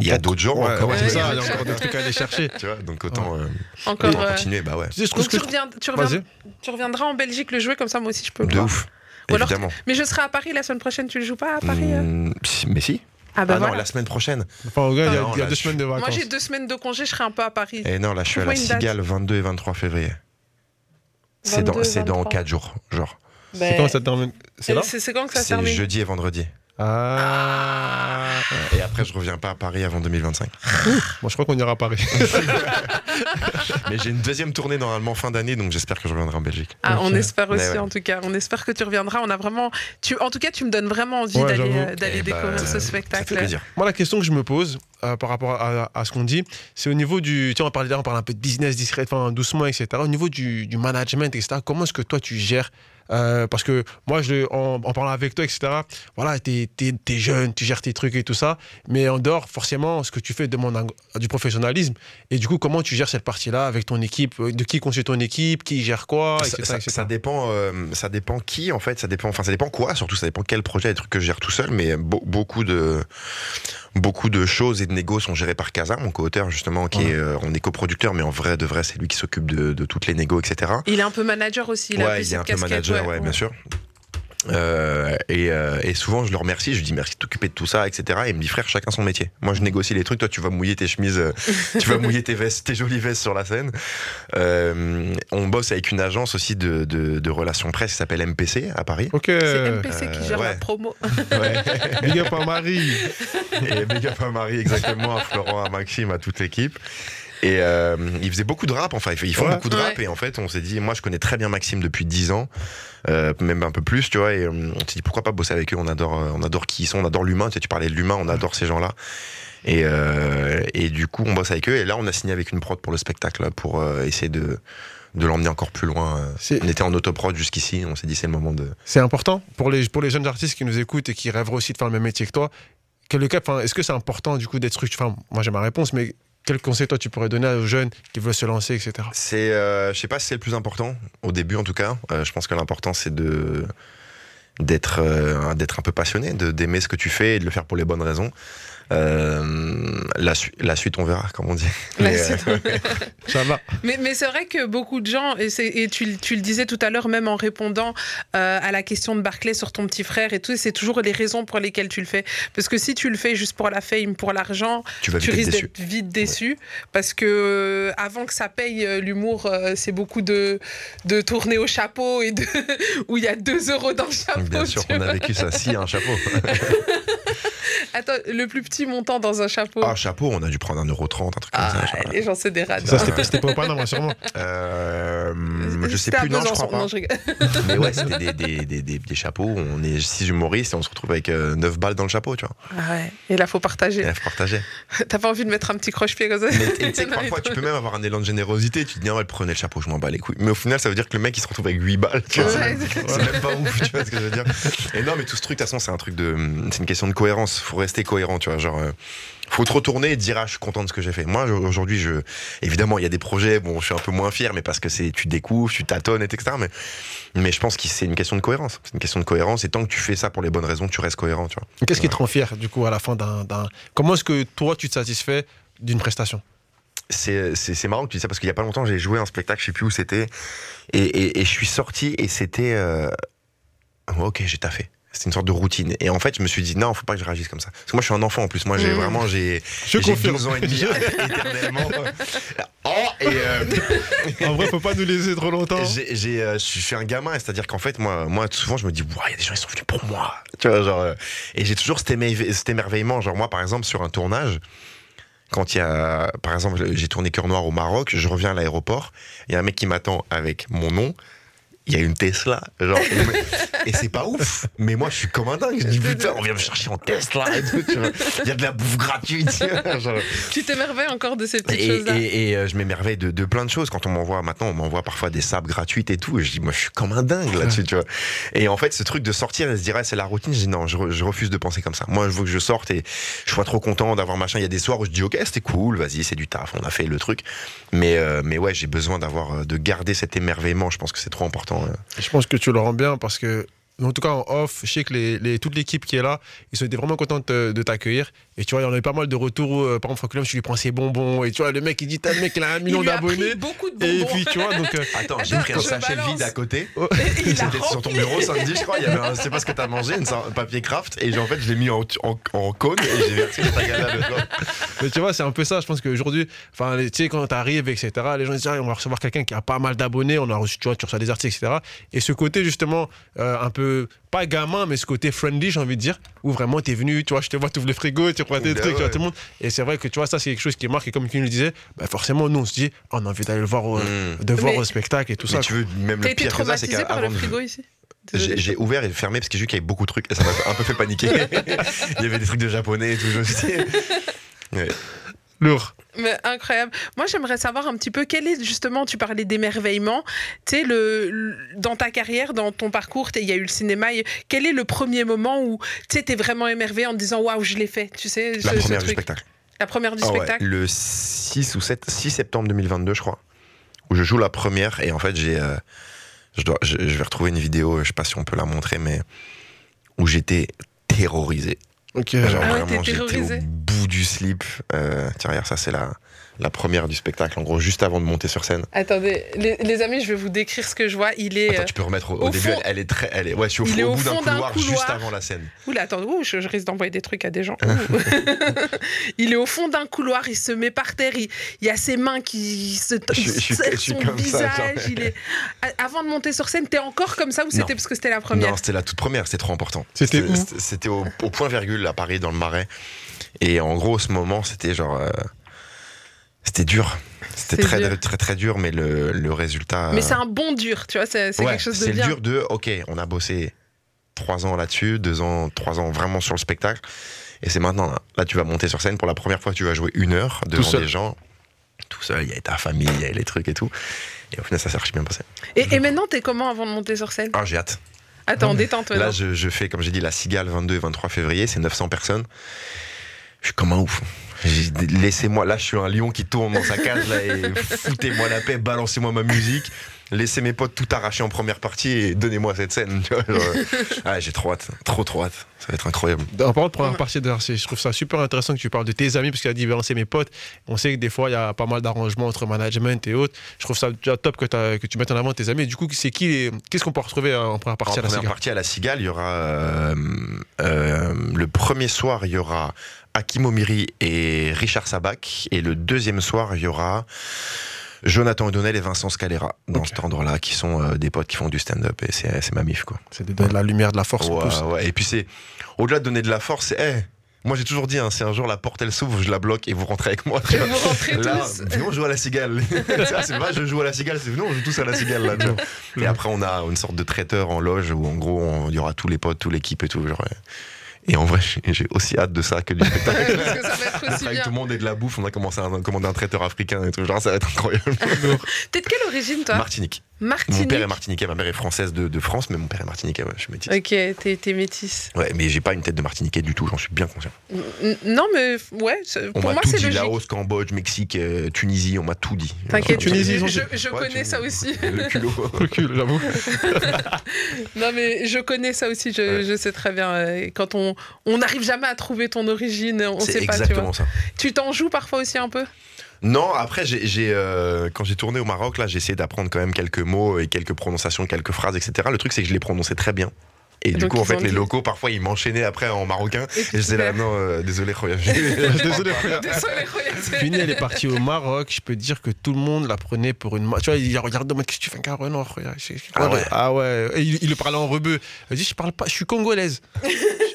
il y a d'autres gens Ouais, encore, ouais, ça, il y a encore des trucs à aller chercher. tu vois donc autant euh, Encore. autant euh, continuer bah ouais Tu que- Donc tu, que- reviens, tu, reviens- Vas-y. tu reviendras en Belgique le jouer, comme ça moi aussi je peux le de voir. ouf Ou alors- évidemment Mais je serai à Paris la semaine prochaine, tu le joues pas à Paris euh Hmm, si- mais si Ah bah ah non la semaine prochaine Enfin, au gars, il y a, Non, il y a là, deux je- semaines de Moi vacances. j'ai deux semaines de congé, je serai un peu à Paris. et non là je suis à la. Cigale 22 et 23 février c'est 22, dans c'est dans 23. 4 jours genre C'est quand ça termine? C'est quand que ça se c'est termine? jeudi et vendredi Ah. et après je reviens pas à Paris avant 2025 Bon, je crois qu'on ira à Paris. Mais j'ai une deuxième tournée normalement fin d'année, donc j'espère que je reviendrai en Belgique. Ah, on espère aussi ouais. en tout cas. On espère que tu reviendras. On a vraiment. Tu, en tout cas, tu me donnes vraiment envie Ouais, d'aller Eh bah, découvrir ce Ça fait spectacle. plaisir. Moi, la question que je me pose euh, par rapport à, à ce qu'on dit, c'est au niveau du. Tiens, on parle, on parle un peu de business discret, enfin, doucement, etc. Au niveau du, du management, etc., comment est-ce que toi, tu gères euh, parce que moi, je, en, en parlant avec toi, etc., voilà, t'es es, jeune, tu gères tes trucs et tout ça, mais en dehors, forcément, ce que tu fais demande un- du professionnalisme. Et du coup, comment tu gères cette partie-là avec ton équipe euh, De qui constitue ton équipe Qui gère quoi Ça, etc., ça- etc. ça dépend, euh, ça dépend qui en fait, ça dépend, enfin ça dépend quoi, surtout ça dépend quel projet, les trucs que je gère tout seul, mais beau- beaucoup de beaucoup de choses et de négos sont gérés par Casa, mon co-auteur justement, qui Ouais. est, euh, on est coproducteur, mais en vrai de vrai c'est lui qui s'occupe de, de toutes les négos, etc. Il est un peu manager aussi. Il a ouais, il est un cette peu manager, ouais, bien sûr. Euh, et, euh, et souvent je le remercie, je lui dis merci de t'occuper de tout ça, etc. Et il me dit frère, chacun son métier. Moi je négocie les trucs, toi tu vas mouiller tes chemises, euh, tu vas mouiller tes vestes, tes jolies vestes sur la scène. Euh, on bosse avec une agence aussi de, de, de relations presse qui s'appelle MPC à Paris. Ok. C'est MPC qui gère la ouais. promo. Ouais. Big up à Marie. et big up à Marie, exactement, à Florent, à Maxime, à toute l'équipe. Et euh, ils faisaient beaucoup de rap, enfin, ils font Ouais. beaucoup de rap. Ouais. Et en fait, on s'est dit, moi, je connais très bien Maxime depuis 10 ans, euh, même un peu plus, tu vois. Et euh, on s'est dit, pourquoi pas bosser avec eux On adore, euh, on adore qui ils sont, on adore l'humain. Tu sais, tu parlais de l'humain, on adore ces gens-là. Et, euh, et du coup, on bosse avec eux. Et là, on a signé avec une prod pour le spectacle, là, pour euh, essayer de, de l'emmener encore plus loin. On était en autoprod jusqu'ici. On s'est dit, c'est le moment de. C'est important pour les, pour les jeunes artistes qui nous écoutent et qui rêveraient aussi de faire le même métier que toi. Quel est le cap enfin, Est-ce que c'est important du coup d'être structuré Enfin, moi j'ai ma réponse, mais quel conseil toi tu pourrais donner aux jeunes qui veulent se lancer, etc. C'est, euh, je sais pas si c'est le plus important, au début en tout cas. Euh, je pense que l'important c'est de d'être euh, d'être un peu passionné, de d'aimer ce que tu fais et de le faire pour les bonnes raisons. Euh, la, su- la suite, on verra, comme on dit. La Mais, suite, euh, Ça va. Mais, mais c'est vrai que beaucoup de gens, et, tu, le- tu le disais tout à l'heure, même en répondant euh, à la question de Barclay sur ton petit frère et tout, c'est toujours les raisons pour lesquelles tu le fais. Parce que si tu le fais juste pour la fame, pour l'argent, tu risques d'être vite déçu. Parce que avant que ça paye l'humour, c'est beaucoup de, de tourner au chapeau et de, où il y a 2 euros dans le chapeau. Bien sûr qu'on a vécu ça. Si, un chapeau. Attends, le plus petit montant dans un chapeau. Ah, chapeau, on a dû prendre 1,30€, un truc comme Ah, ça. genre. les gens, c'est des rats. Ça, c'était pas au Panama, sûrement. Euh, je sais plus, non, je crois pas. Non, je. Mais ouais, c'était des, des, des, des, chapeaux. On est six humoristes et on se retrouve avec 9 balles dans le chapeau, tu vois. Ah ouais. Et là, faut Et partager. il faut partager. T'as pas envie de mettre un petit croche-pied comme ça? Mais et tu sais Non, parfois, tu peux même avoir un élan de générosité. Tu te dis, ah ouais, prenez le chapeau, je m'en bats les couilles. Mais au final, ça veut dire que le mec, il se retrouve avec 8 balles. Ouais. c'est c'est même pas ouf, tu vois ce que je veux dire. Et non, mais tout ce truc, de toute façon, c'est un truc de. C'est une question de cohérence. Faut rester cohérent, tu vois. Genre. euh, faut te retourner et te dire ah je suis content de ce que j'ai fait. Moi aujourd'hui je évidemment il y a des projets bon je suis un peu moins fier mais parce que c'est tu découvres tu tâtonnes et etc mais mais je pense que c'est une question de cohérence c'est une question de cohérence et tant que tu fais ça pour les bonnes raisons tu restes cohérent tu vois. Qu'est-ce qui te rend fier, du coup, à la fin d'un. Comment est-ce que toi, tu te satisfais d'une prestation? C'est marrant que tu dis ça parce qu'il y a pas longtemps j'ai joué un spectacle je sais plus où c'était et, et, et je suis sorti et c'était euh, ok j'ai taffé c'était une sorte de routine et en fait je me suis dit non faut pas que je réagisse comme ça parce que moi je suis un enfant en plus moi j'ai Mhm. vraiment j'ai Je j'ai confirme. 12 ans et demi éternellement oh et euh, En vrai, faut pas nous laisser trop longtemps. j'ai euh, je suis un gamin c'est à dire qu'en fait moi moi souvent je me dis il y a des gens ils sont venus pour moi tu vois genre euh, et j'ai toujours cet, émerve- cet émerveillement genre moi par exemple sur un tournage quand il y a, par exemple, j'ai tourné Cœur Noir au Maroc, je reviens à l'aéroport, il y a un mec qui m'attend avec mon nom, il y a une Tesla, genre, et, et c'est pas ouf, mais moi je suis comme un dingue, je dis putain, on vient me chercher en Tesla il y a de la bouffe gratuite, tu vois, genre. Tu t'émerveilles encore de ces petites Et, choses-là. et- et, euh, je m'émerveille de, de plein de choses. Quand on m'envoie maintenant, on m'envoie parfois des sables gratuites et tout. Et je dis, moi, je suis comme un dingue là-dessus, tu vois. Et en fait, ce truc de sortir et se dire, ah, c'est la routine, je dis, non, je, re- je refuse de penser comme ça. Moi, je veux que je sorte et je sois trop content d'avoir machin. Il y a des soirs où je dis, ok, c'était cool, vas-y, c'est du taf, on a fait le truc. Mais, euh, mais ouais, j'ai besoin d'avoir, euh, de garder cet émerveillement. Je pense que c'est trop important. Je pense que tu le rends bien parce que, en tout cas en off, je sais que toute l'équipe qui est là, ils sont été vraiment contents de, te- de t'accueillir. Et tu vois, il y en a eu pas mal de retours. où, euh, par exemple, Franck tu lui prends ses bonbons. Et tu vois, le mec, il dit, t'as le mec, il a un Il million d'abonnés. beaucoup de Et bonbons. puis, tu vois, donc. euh, Attends, j'ai pris un je sachet balance. vide à côté. Et C'était sur ton bureau samedi, je crois. Il y avait un, je sais pas ce que t'as mangé, de papier craft. Et j'ai- en fait, je l'ai mis en, en, en cône et j'ai versé ta galade dedans. Mais tu vois, c'est un peu ça. Je pense qu'aujourd'hui, enfin, tu sais, quand t'arrives, etc., les gens disent, ah, on va recevoir quelqu'un qui a pas mal d'abonnés, on a reçu, tu vois, tu reçois des articles, etc. Et ce côté, justement, euh, un peu, pas gamin, mais ce côté friendly, j'ai envie de dire, où vraiment t'es venu, tu vois, je te vois, tu ouvres le frigo, tu Ben trucs, tu vois, ouais. tout le monde. Et c'est vrai que, tu vois, ça, c'est quelque chose qui marque. Et comme tu nous le disais, bah, forcément, nous, on se dit, on a envie d'aller le voir au, Mm. de voir Mais- au spectacle et tout Mais ça. tu veux, même le pire que ça, c'est par le qu'avant de- frigo ici? J'ai ouvert et fermé parce que j'ai vu qu'il y avait beaucoup de trucs et ça m'a un peu fait paniquer. Il y avait des trucs de japonais et tout. Je me suis dit, ouais. Lourd. Mais incroyable. Moi, j'aimerais savoir un petit peu quel est justement, tu parlais d'émerveillement. Tu sais, le, le- dans ta carrière, dans ton parcours, il y a eu le cinéma. et Quel est le premier moment où tu t'es vraiment émerveillé en te disant waouh, je l'ai fait Tu sais, La ce- ce première du spectacle. La première du Ah ouais, spectacle. le 6 ou 7, 6 septembre 2022, je crois, où je joue la première et en fait, j'ai. euh, je, dois, je, je vais retrouver une vidéo, je sais pas si on peut la montrer, mais où j'étais terrorisé. Ok. Genre Ah ouais, vraiment, t'es j'étais au terrorisé. Bout du slip. Euh, tiens, regarde, ça, c'est la, la première du spectacle, en gros, juste avant de monter sur scène. Attendez, les, les amis, je vais vous décrire ce que je vois. Il est. Attends, tu peux remettre au, au au début, fond- elle, elle est très. Elle est, ouais, je suis au, fond- est au bout d'un fond d'un couloir, juste avant la scène. Oula, attends, ouh, je, je risque d'envoyer des trucs à des gens. Il est au fond d'un couloir, il se met par terre, il, il y a ses mains qui se Je je je suis son comme visage. il est... Avant de monter sur scène, t'es encore comme ça ou c'était parce que c'était la première? Non, c'était la toute première, c'était trop important. C'était c'était au, au point virgule à Paris, dans le Marais. Et en gros, ce moment, c'était genre. euh, c'était dur. C'était C'est très, dur. très, très, très dur, mais le, le résultat. Mais euh, c'est un bon dur, tu vois, c'est c'est ouais, quelque chose de c'est bien. dur de. Ok, on a bossé trois ans là-dessus, deux ans, trois ans vraiment sur le spectacle. Et c'est maintenant, là. Là, tu vas monter sur scène. Pour la première fois, tu vas jouer une heure devant des gens. Tout seul, il y a ta famille, il y a les trucs et tout. Et au final, ça s'est archi bien passé. Et, et maintenant, t'es comment avant de monter sur scène? Ah, j'ai hâte. Attends, détends-toi. Là, je, je fais, comme j'ai dit, la Cigale 22 et 23 février, c'est 900 personnes. Je suis comme un ouf. Laissez-moi, là, je suis un lion qui tourne dans sa cage, là, et foutez-moi la paix, balancez-moi ma musique. laisser mes potes tout arracher en première partie et donnez-moi cette scène. tu vois, genre, euh, ah, j'ai trop hâte, trop trop hâte. Ça va être incroyable. En parlant de première partie je trouve ça super intéressant que tu parles de tes amis, parce qu'il a dit, c'est mes potes. On sait que des fois, il y a pas mal d'arrangements entre management et autres. Je trouve ça déjà top que, tu mettes en avant tes amis. Et du coup, c'est qui Qu'est-ce qu'on peut retrouver euh, en première partie en à la première Cigale? partie à la Cigale, il y aura euh, euh, le premier soir, il y aura Hakim Omiri et Richard Sabac, et le deuxième soir, il y aura Jonathan O'Donnell et Vincent Scalera dans Ok. cet ordre-là, qui sont euh, des potes qui font du stand-up et c'est c'est ma mif quoi. C'est de donner de la lumière, de la force. Ouais, plus. ouais. Et puis c'est au-delà de donner de la force, c'est hey, moi j'ai toujours dit, hein, si un jour la porte elle s'ouvre, je la bloque et vous rentrez avec moi. vois. Vous rentrez Là, tous. venons jouer à la cigale. Ça, c'est pas je joue à la cigale, c'est venons on joue tous à la cigale là. vois. Et après on a une sorte de traiteur en loge où en gros on- il y aura tous les potes, toute l'équipe et tout. genre, ouais. Et en vrai j'ai- aussi hâte de ça que du spectacle. Parce que ça va être aussi Avec bien. tout le monde et de la bouffe, on a commencé à commander un traiteur africain et tout. Genre ça va être incroyable. T'es de quelle origine, toi? Martinique. Mon père est martiniquais, ma mère est française de, de France, mais mon père est martiniquais, ouais, je suis métis. Ok, t'es t'es métisse. Ouais, mais j'ai pas une tête de martiniquais du tout, j'en suis bien conscient. N- Non, mais ouais, c'est- On pour m'a moi, tout c'est dit, logique. Laos, Cambodge, Mexique, euh, Tunisie, on m'a tout dit. T'inquiète, Tunisie, je, Ouais, connais tu- ça aussi. Le culot. J'avoue. Non, mais je connais ça aussi, je, Ouais. je sais très bien. euh, Quand on on n'arrive jamais à trouver ton origine, on C'est sait pas, tu vois. exactement ça. Tu t'en joues parfois aussi un peu? Non, après, j'ai, j'ai, euh, quand j'ai tourné au Maroc, là, j'ai essayé d'apprendre quand même quelques mots et quelques prononciations, quelques phrases, etc. Le truc, c'est que je les prononçais très bien. Et du donc, coup, en fait, les dit- locaux, parfois, ils m'enchaînaient après en marocain. Et Et disais là, non, euh, désolé, Khoya. Désolé, c'est- Fini, elle est partie au Maroc. Je peux te dire que tout le monde la prenait pour une. Tu vois, il regarde, mais qu'est-ce que tu fais, Caro Non, regarde, je- je- Ah ouais. Ah ouais. Et il, il le parlait en rebeu. Elle dit, je parle pas, je suis congolaise.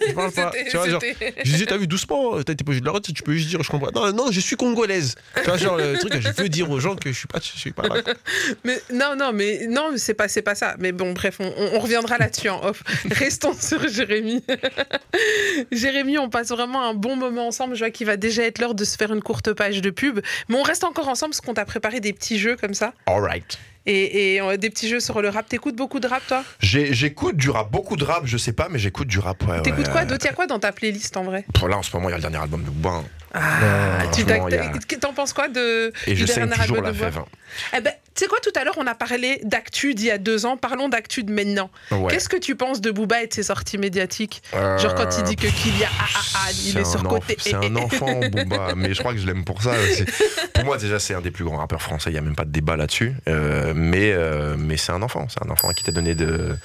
Je parle pas. Tu vois, genre, je disais, t'as vu, doucement, t'as été pas de la retenir, tu peux juste dire, je comprends. Non, non, je suis congolaise. Tu vois, genre, le truc, je veux dire aux gens que je suis pas, je suis pas là. Mais non, non, mais non, c'est pas, c'est pas ça. Mais bon, bref, on, on reviendra là-dessus en off. Restons sur Jérémy. Jérémy, on passe vraiment un bon moment ensemble. Je vois qu'il va déjà être l'heure de se faire une courte page de pub. Mais on reste encore ensemble parce qu'on t'a préparé des petits jeux comme ça. Alright. Et, et, euh, des petits jeux sur le rap. T'écoutes beaucoup de rap, toi? J'écoute du rap, beaucoup de rap, je sais pas, mais j'écoute du rap. Ouais, T'écoutes ouais, quoi D'autres, y a quoi dans ta playlist en vrai? Pour là, en ce moment, il y a le dernier album de Booba. Ah, tu y a- T'en penses quoi de. Et je saigne toujours la fève. Eh ben, tu sais quoi, tout à l'heure, on a parlé d'actu d'il y a deux ans. Parlons d'actu de maintenant. Ouais. Qu'est-ce que tu penses de Booba et de ses sorties médiatiques Genre quand il dit que Kylian ah, ah, ah, il est, un surcoté. C'est un enfant, Booba, mais je crois que je l'aime pour ça. Pour moi, déjà, c'est un des plus grands rappeurs français. Il n'y a même pas de débat là-dessus. Euh, mais euh, mais c'est un enfant. C'est un enfant qui t'a donné de,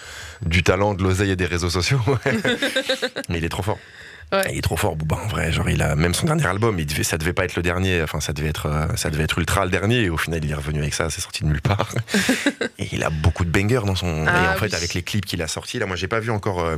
du talent, de l'oseille et des réseaux sociaux. mais il est trop fort. Ouais. Il est trop fort, Booba, en vrai. Genre, il a même son dernier album. Il devait, ça devait pas être le dernier. Enfin, ça devait être, euh, ça devait être ultra le dernier. Et au final, il est revenu avec ça. C'est sorti de nulle part. et il a beaucoup de bangers dans son. Ah et en fait, oui. avec les clips qu'il a sortis, là, moi, j'ai pas vu encore euh,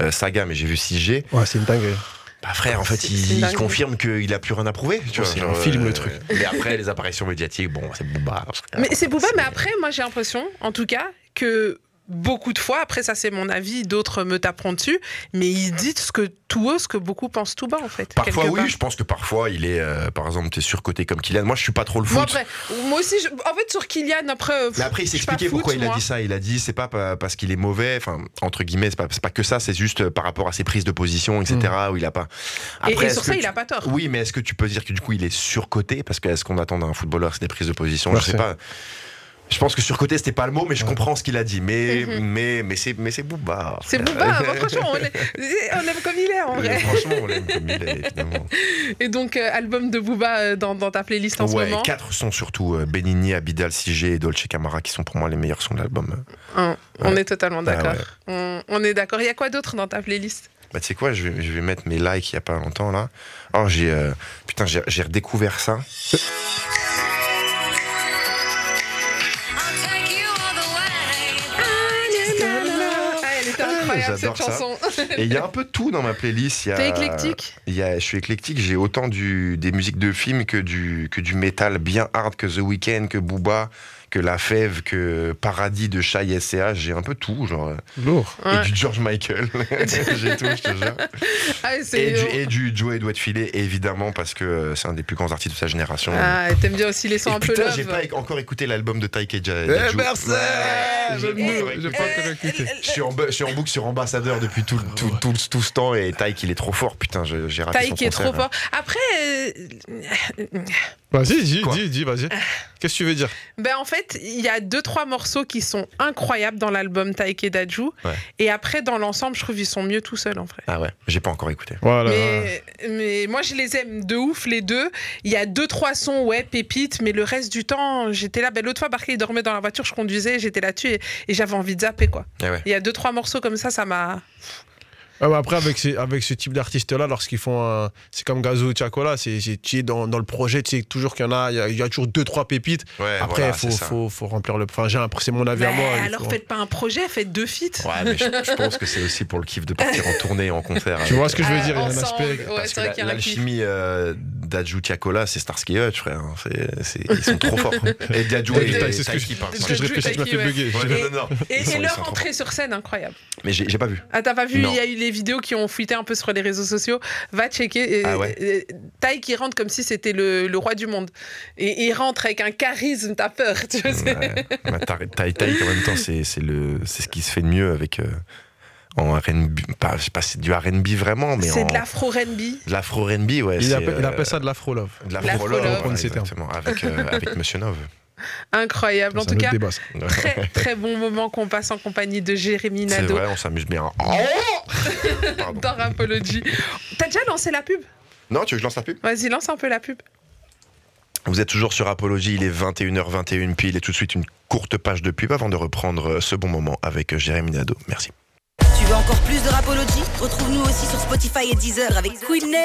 euh, Saga, mais j'ai vu 6G. Ouais, c'est une dinguerie. Bah frère, en fait, il, il confirme qu'il a plus rien à prouver. Tu Oh, vois, c'est genre, un film, le truc. Mais après, les apparitions médiatiques, bon, c'est Booba. Mais c'est Booba, mais après, moi j'ai l'impression, en tout cas, que beaucoup de fois, après ça c'est mon avis, d'autres me taperont dessus, mais il dit ce que tout haut, ce que beaucoup pensent tout bas en fait. Parfois, oui, part. je pense que parfois, il est, euh, par exemple, t'es surcoté comme Kylian. Moi, je suis pas trop le foot. Moi, après, moi aussi, je- en fait, sur Kylian, après. mais après, il je s'expliquait foot, pourquoi il a dit ça. Il a dit, c'est pas pa- parce qu'il est mauvais, enfin, entre guillemets, c'est pas, pas que ça, c'est juste euh, par rapport à ses prises de position, etc., où il a pas. Et- sur ça, il a pas tort. Oui, mais est-ce que tu peux dire que du coup, il est surcoté? Parce que est-ce qu'on attend d'un footballeur, c'est des prises de position? Je Merci. sais pas. Je pense que surcoté, c'était pas le mot, mais je comprends ce qu'il a dit. Mais, Mhm. mais, mais c'est, mais c'est Booba. C'est. Booba, franchement, on l'aime comme il est en Mais vrai. Franchement, on l'aime comme il est, évidemment. Et donc, euh, album de Booba euh, dans, dans ta playlist en ce Ouais, moment quatre sons surtout euh, Benigni, Abidal, CG et Dolce Camara qui sont pour moi les meilleurs sons de l'album. Hein, On est totalement Ah d'accord. ouais. on, on est d'accord. Il y a quoi d'autre dans ta playlist? Bah, tu sais quoi, je vais, je vais mettre mes likes il y a pas longtemps là. Oh, j'ai. euh, putain, j'ai redécouvert ça. J'adore ça. chanson. Et il y a un peu de tout dans ma playlist. Il y a- T'es éclectique? Il y a, Je suis éclectique, j'ai autant du, des musiques de films que du, que du métal bien hard, que The Weeknd, que Booba, que La Fève, que Paradis de Shai SCH. J'ai un peu tout, genre. euh, Lourd. Ouais. Et du George Michael. j'ai tout, je te jure. Ah, Et du, et du Joey Doit Filet, évidemment, parce que euh, c'est un des plus grands artistes de sa génération. Ah, t'aimes bien aussi les sons Et un peu putain, love. j'ai pas encore écouté l'album de Taika Ja- Eh, merci Ouais, J'aime j'ai- ouais, j'ai pas encore écouté. Je suis, en, bu- je suis en boucle sur Ambassadeur depuis tout, tout, tout, tout ce temps et Taïk il est trop fort, putain, j'ai raté son Taïk est concert. trop fort. Après, euh, Vas-y, dis, dis, dis, vas-y. Qu'est-ce que tu veux dire? Ben en fait, il y a deux trois morceaux qui sont incroyables dans l'album Taike Daju. Ouais. Et après, dans l'ensemble, je trouve qu'ils sont mieux tout seuls en vrai. Ah ouais, j'ai pas encore écouté. Voilà. Mais, mais moi, je les aime de ouf, les deux. Il y a deux, trois sons, ouais, pépites, mais le reste du temps, j'étais là. Ben, L'autre fois, Barclay il dormait dans la voiture, je conduisais, j'étais là-dessus et, et j'avais envie de zapper, quoi. Ah ouais. Il y a deux, trois morceaux comme ça, ça m'a. Ouais, mais après, avec, ces- avec ce type d'artistes-là, lorsqu'ils font un. C'est comme Gazo c'est c'est- tu es dans, dans le projet, tu sais toujours qu'il y en a, il y a, il y a toujours deux, trois pépites. Ouais, après, voilà, il faut, ça. faut, faut remplir le. Enfin, j'ai c'est mon avis à Ben, moi. il alors faut- faites pas un projet, faites deux feats. Ouais, mais je, je pense que c'est aussi pour le kiff de partir en tournée, en concert. Tu vois ce que je veux Ah, dire Il y a un aspect. ouais, Parce c'est que la- qu'il y a un kiff. l'alchimie euh, d'Adju Tiakola, c'est Starsky et Hutch, frère. hein. C'est- c'est- ils sont trop forts. Et d'Adju Ouais, et c'est ce que je- par c'est ce que je Dadju et réfléchis, tu m'as fait bugger. Et-. Et, et leur entrée sur scène, incroyable. Mais j'ai pas vu. Ah, t'as pas vu. Il y a eu les vidéos qui ont fuité un peu sur les réseaux sociaux. Va checker. Et- Ah ouais Tai qui rentre comme si c'était le, le roi du monde. Et il rentre avec un charisme, t'as peur. Tu. Bah, Tai Tai, Tai, en même temps, c'est c'est le- c'est ce qui se fait de mieux avec. euh, en RB. Pas, je sais pas, c'est du RB vraiment, mais C'est de l'afro-RB. de l'afro RB, ouais. Il appelle, il euh, appelle ça de l'afro-love. De l'afro-love. l'afro-love, Pour reprendre ouais, ces termes. exactement, avec, euh, avec Monsieur Nove. Incroyable. En C'est tout cas, débat, très très bon moment qu'on passe en compagnie de Jérémy C'est Nadeau vrai, on s'amuse bien. Pardon. dans Rapology. T'as déjà lancé la pub? Non, tu veux que je lance la pub? Vas-y, lance un peu la pub. Vous êtes toujours sur Apologie, il est 21h21 pile et tout de suite une courte page de pub avant de reprendre ce bon moment avec Jérémy Nadeau. Merci. Tu veux encore plus de Rapology? Retrouve-nous aussi sur Spotify et Deezer avec Queenie.